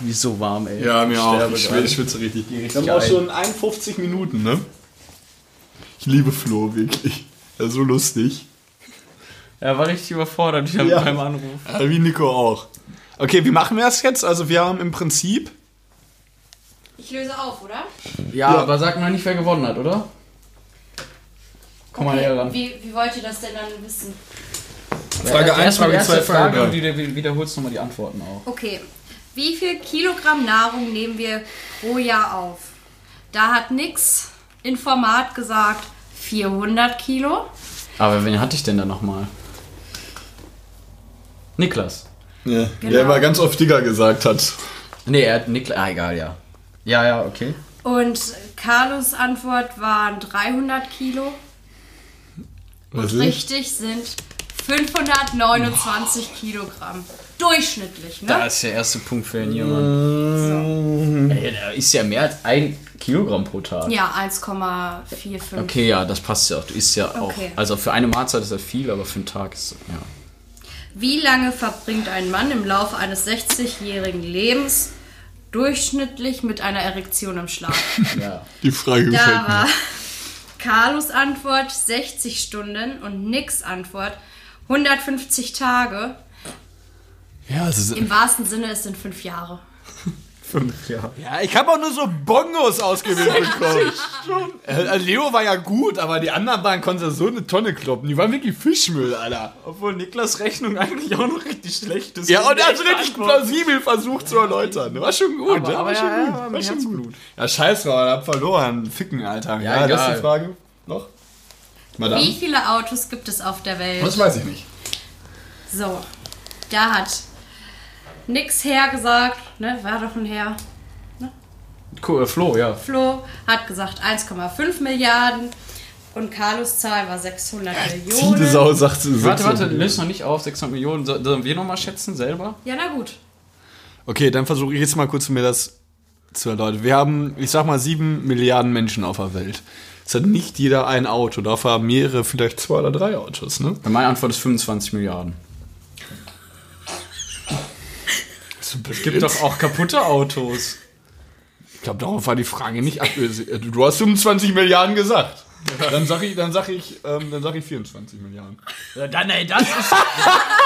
D: Wie so warm, ey.
C: ja, mir auch.
D: sterbe
C: Ich,
D: gerade.
C: ich schwitze richtig. Wir haben auch schon 51 Minuten, ne? Ich liebe Flo, wirklich. Er ist so lustig.
D: Er war richtig überfordert wieder
C: Ja.
D: mit meinem Anruf.
C: Ja, wie Nico auch. Okay, wie machen wir das jetzt? Also wir haben im Prinzip...
F: Ich löse auf, oder?
D: Ja, aber sag mal nicht, wer gewonnen hat, oder? Komm mal näher ran.
F: Wie, wie wollt ihr das denn dann wissen?
C: Frage 1,
D: Erstmal
C: Frage
D: die
C: 2,
D: erste Frage und wieder, wiederholst nochmal die Antworten auch.
F: Okay. Wie viel Kilogramm Nahrung nehmen wir pro Jahr auf? Da hat nix in Format gesagt 400 Kilo.
D: Aber wen hatte ich denn da nochmal? Niklas.
C: Ja,
F: Genau.
C: Der immer ganz oft Digger gesagt hat.
D: Nee, er hat Niklas. Ah, egal, ja. Ja, ja, okay.
F: Und Carlos Antwort waren 300 Kilo. Und richtig sind 529 Kilogramm. Durchschnittlich, ne?
D: Da ist der erste Punkt für den Mann. Ey, da ist ja mehr als ein Kilogramm pro Tag.
F: Ja, 1,45.
D: Okay, ja, das passt ja auch. Du isst ja auch.
F: Okay.
D: Also für eine Mahlzeit ist das viel, aber für einen Tag ist ja.
F: Wie lange verbringt ein Mann im Laufe eines 60-jährigen Lebens durchschnittlich mit einer Erektion im Schlaf?
D: ja.
C: Die Frage
F: Da
C: gefällt mir.
F: Carlos Antwort 60 Stunden und Nicks Antwort 150 Tage.
C: Ja, ist,
F: Im wahrsten Sinne, es sind fünf Jahre.
D: Fünf Jahre.
C: ja, ich habe auch nur so Bongos ausgewählt bekommen. Äh, Leo war ja gut, aber die anderen beiden konnten so eine Tonne kloppen. Die waren wirklich Fischmüll, Alter.
D: Obwohl Niklas Rechnung eigentlich auch noch richtig schlecht ist.
C: Ja, und er hat richtig plausibel versucht zu erläutern. War schon gut,
D: Aber-
C: ne?
D: aber
C: war schon
D: ja, ja,
C: gut.
D: aber
C: war schon gut. Ja, scheiß drauf, er hat verloren. Ficken, Alter. Ja,
D: Ja,
C: das ist die Frage. Noch? Madame?
F: Wie viele Autos gibt es auf der Welt?
C: Das weiß ich nicht.
F: So, da hat nix Herr gesagt, ne, war doch ein Herr.
D: Cool, äh, Flo, ja.
F: Flo hat gesagt 1,5 Milliarden und Carlos Zahl war 600
C: Diese
F: Millionen.
C: Sau sagt sie.
D: Warte, warte, löst noch nicht auf. 600 Millionen. So- Sollen wir nochmal schätzen selber?
F: Ja, na gut.
C: Okay, dann versuche ich jetzt mal kurz mir das zu erläutern. Wir haben, ich sag mal, sieben Milliarden Menschen auf der Welt. Es hat nicht jeder ein Auto, dafür haben mehrere vielleicht zwei oder drei Autos, ne?
D: Meine Antwort ist 25 Milliarden.
C: Es
D: Gibt doch auch kaputte Autos.
C: Ich glaube, darauf war die Frage nicht ab. Du hast 25 Milliarden gesagt. Dann sag ich, dann sag ich, ähm, dann sag ich 24 Milliarden.
D: Ja, dann, ey, das ist.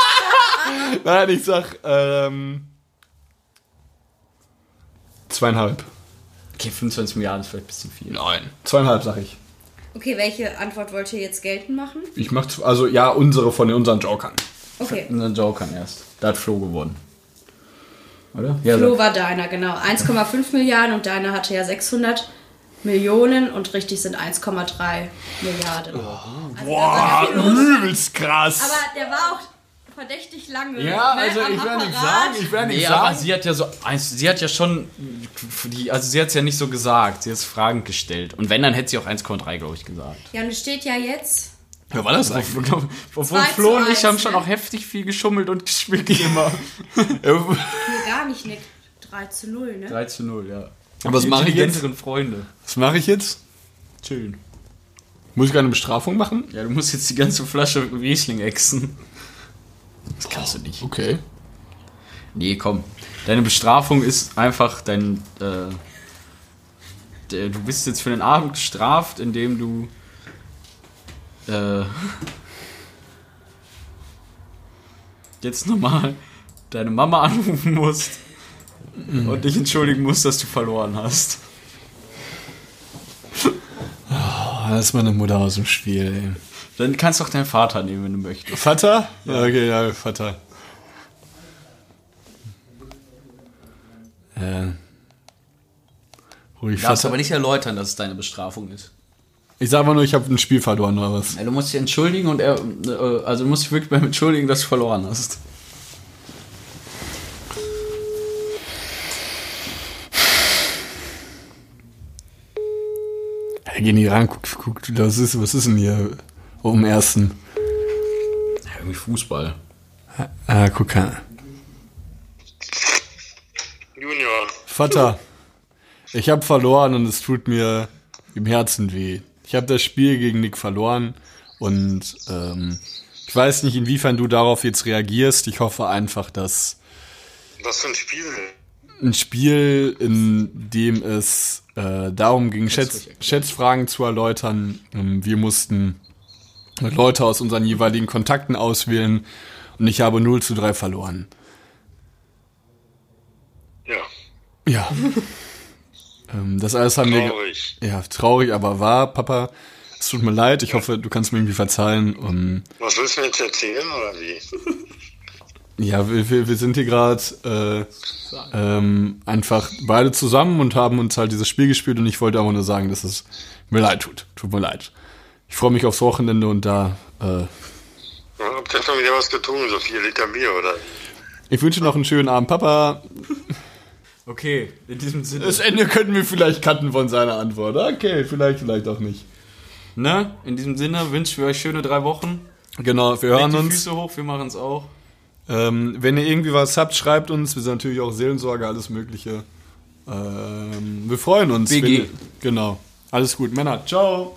C: Nein, ich sag, ähm, zweieinhalb.
D: Okay, 25 Milliarden ist vielleicht ein bisschen viel.
C: Nein. Zweieinhalb sag ich.
F: Okay, welche Antwort wollt ihr jetzt geltend machen?
C: Ich mach, also ja, unsere von unseren Jokern.
F: Okay.
D: Unseren Jokern erst. Da hat Flo gewonnen. Oder? Ja,
F: Flo war deiner, genau. 1,5 Milliarden und deiner hatte ja 600 Millionen und richtig sind 1,3 Milliarden. Also war viel los.
C: Übelst krass.
F: Aber der war auch verdächtig lange.
C: ja,
F: ne,
C: also
F: am
C: ich werde nicht sagen, ich werde nicht
D: Nee, aber
C: sagen.
D: sie hat ja so, also sie hat ja schon, die, also sie hat es ja nicht so gesagt, sie hat Fragen gestellt. Und wenn, dann hätte sie auch 1,3, glaube ich, gesagt.
F: Ja, und es steht ja jetzt.
C: Ja, war das eigentlich?
D: Obwohl
F: Zwei
D: Flo und ich haben schon
F: ne?
D: auch heftig viel geschummelt und gespielt immer.
F: Gar nicht, Nick. 3 zu 0, ne?
D: 3 zu 0, ja.
C: Aber was
D: Die
C: mache ich jetzt?
D: intelligenteren Freunde.
C: Was mache ich jetzt?
D: Chillen.
C: Muss ich eine Bestrafung machen?
D: Ja, du musst jetzt die ganze Flasche Riesling exen. Das kannst du nicht.
C: Okay.
D: Nee, komm. Deine Bestrafung ist einfach dein. Äh, du bist jetzt für den Abend gestraft, indem du. Äh, jetzt nochmal deine Mama anrufen musst und dich entschuldigen musst, dass du verloren hast.
C: Oh, das ist meine Mutter aus dem Spiel, ey.
D: Dann kannst du auch deinen Vater nehmen, wenn du möchtest.
C: Vater? Ja. Okay, ja, Vater. Äh. Ruhig,
D: Du darfst
C: Vater.
D: aber nicht erläutern, dass es deine Bestrafung ist.
C: Ich sag mal nur, ich habe ein Spiel verloren oder was.
D: Ja, du musst dich entschuldigen und er, äh, also du musst dich wirklich beim Entschuldigen, dass du verloren hast.
C: Ja, geh nicht ran, guck, guck, was ist, was ist denn hier um den ersten?
D: Ja, irgendwie Fußball.
C: Ah, guck mal.
A: Junior.
C: Vater, ich habe verloren und es tut mir im Herzen weh. Ich habe das Spiel gegen Nick verloren und ähm, ich weiß nicht, inwiefern du darauf jetzt reagierst. Ich hoffe einfach, dass
A: Was für ein Spiel?
C: ein Spiel, in dem es äh, darum ging, Schätz, Schätzfragen zu erläutern. Ähm, wir mussten Leute aus unseren jeweiligen Kontakten auswählen und ich habe 0 zu 3 verloren.
A: Ja.
C: Ja. Ähm, das alles haben wir.
A: Traurig.
C: Ja, traurig, aber wahr, Papa. Es tut mir leid. Ich hoffe, du kannst mir irgendwie verzeihen. Und
A: Was willst du mir jetzt erzählen oder wie?
C: ja, wir, wir, wir sind hier gerade äh, ähm, einfach beide zusammen und haben uns halt dieses Spiel gespielt und ich wollte aber nur sagen, dass es mir leid tut. Tut mir leid. Ich freue mich aufs Wochenende und da. Äh,
A: Ja, habt ihr schon wieder was getrunken? So vier Liter Bier oder?
C: ich wünsche noch einen schönen Abend, Papa.
D: Okay, in diesem Sinne.
C: Das Ende könnten wir vielleicht cutten von seiner Antwort. Okay, vielleicht, vielleicht auch nicht.
D: Ne? In diesem Sinne wünschen wir euch schöne drei Wochen.
C: Genau, wir
D: Legt
C: hören
D: die
C: uns.
D: Füße hoch, wir machen es auch.
C: Ähm, wenn ihr irgendwie was habt, schreibt uns. Wir sind natürlich auch Seelensorge, alles Mögliche. Ähm, wir freuen uns.
D: BG.
C: Wenn, genau. Alles gut, Männer. Ciao.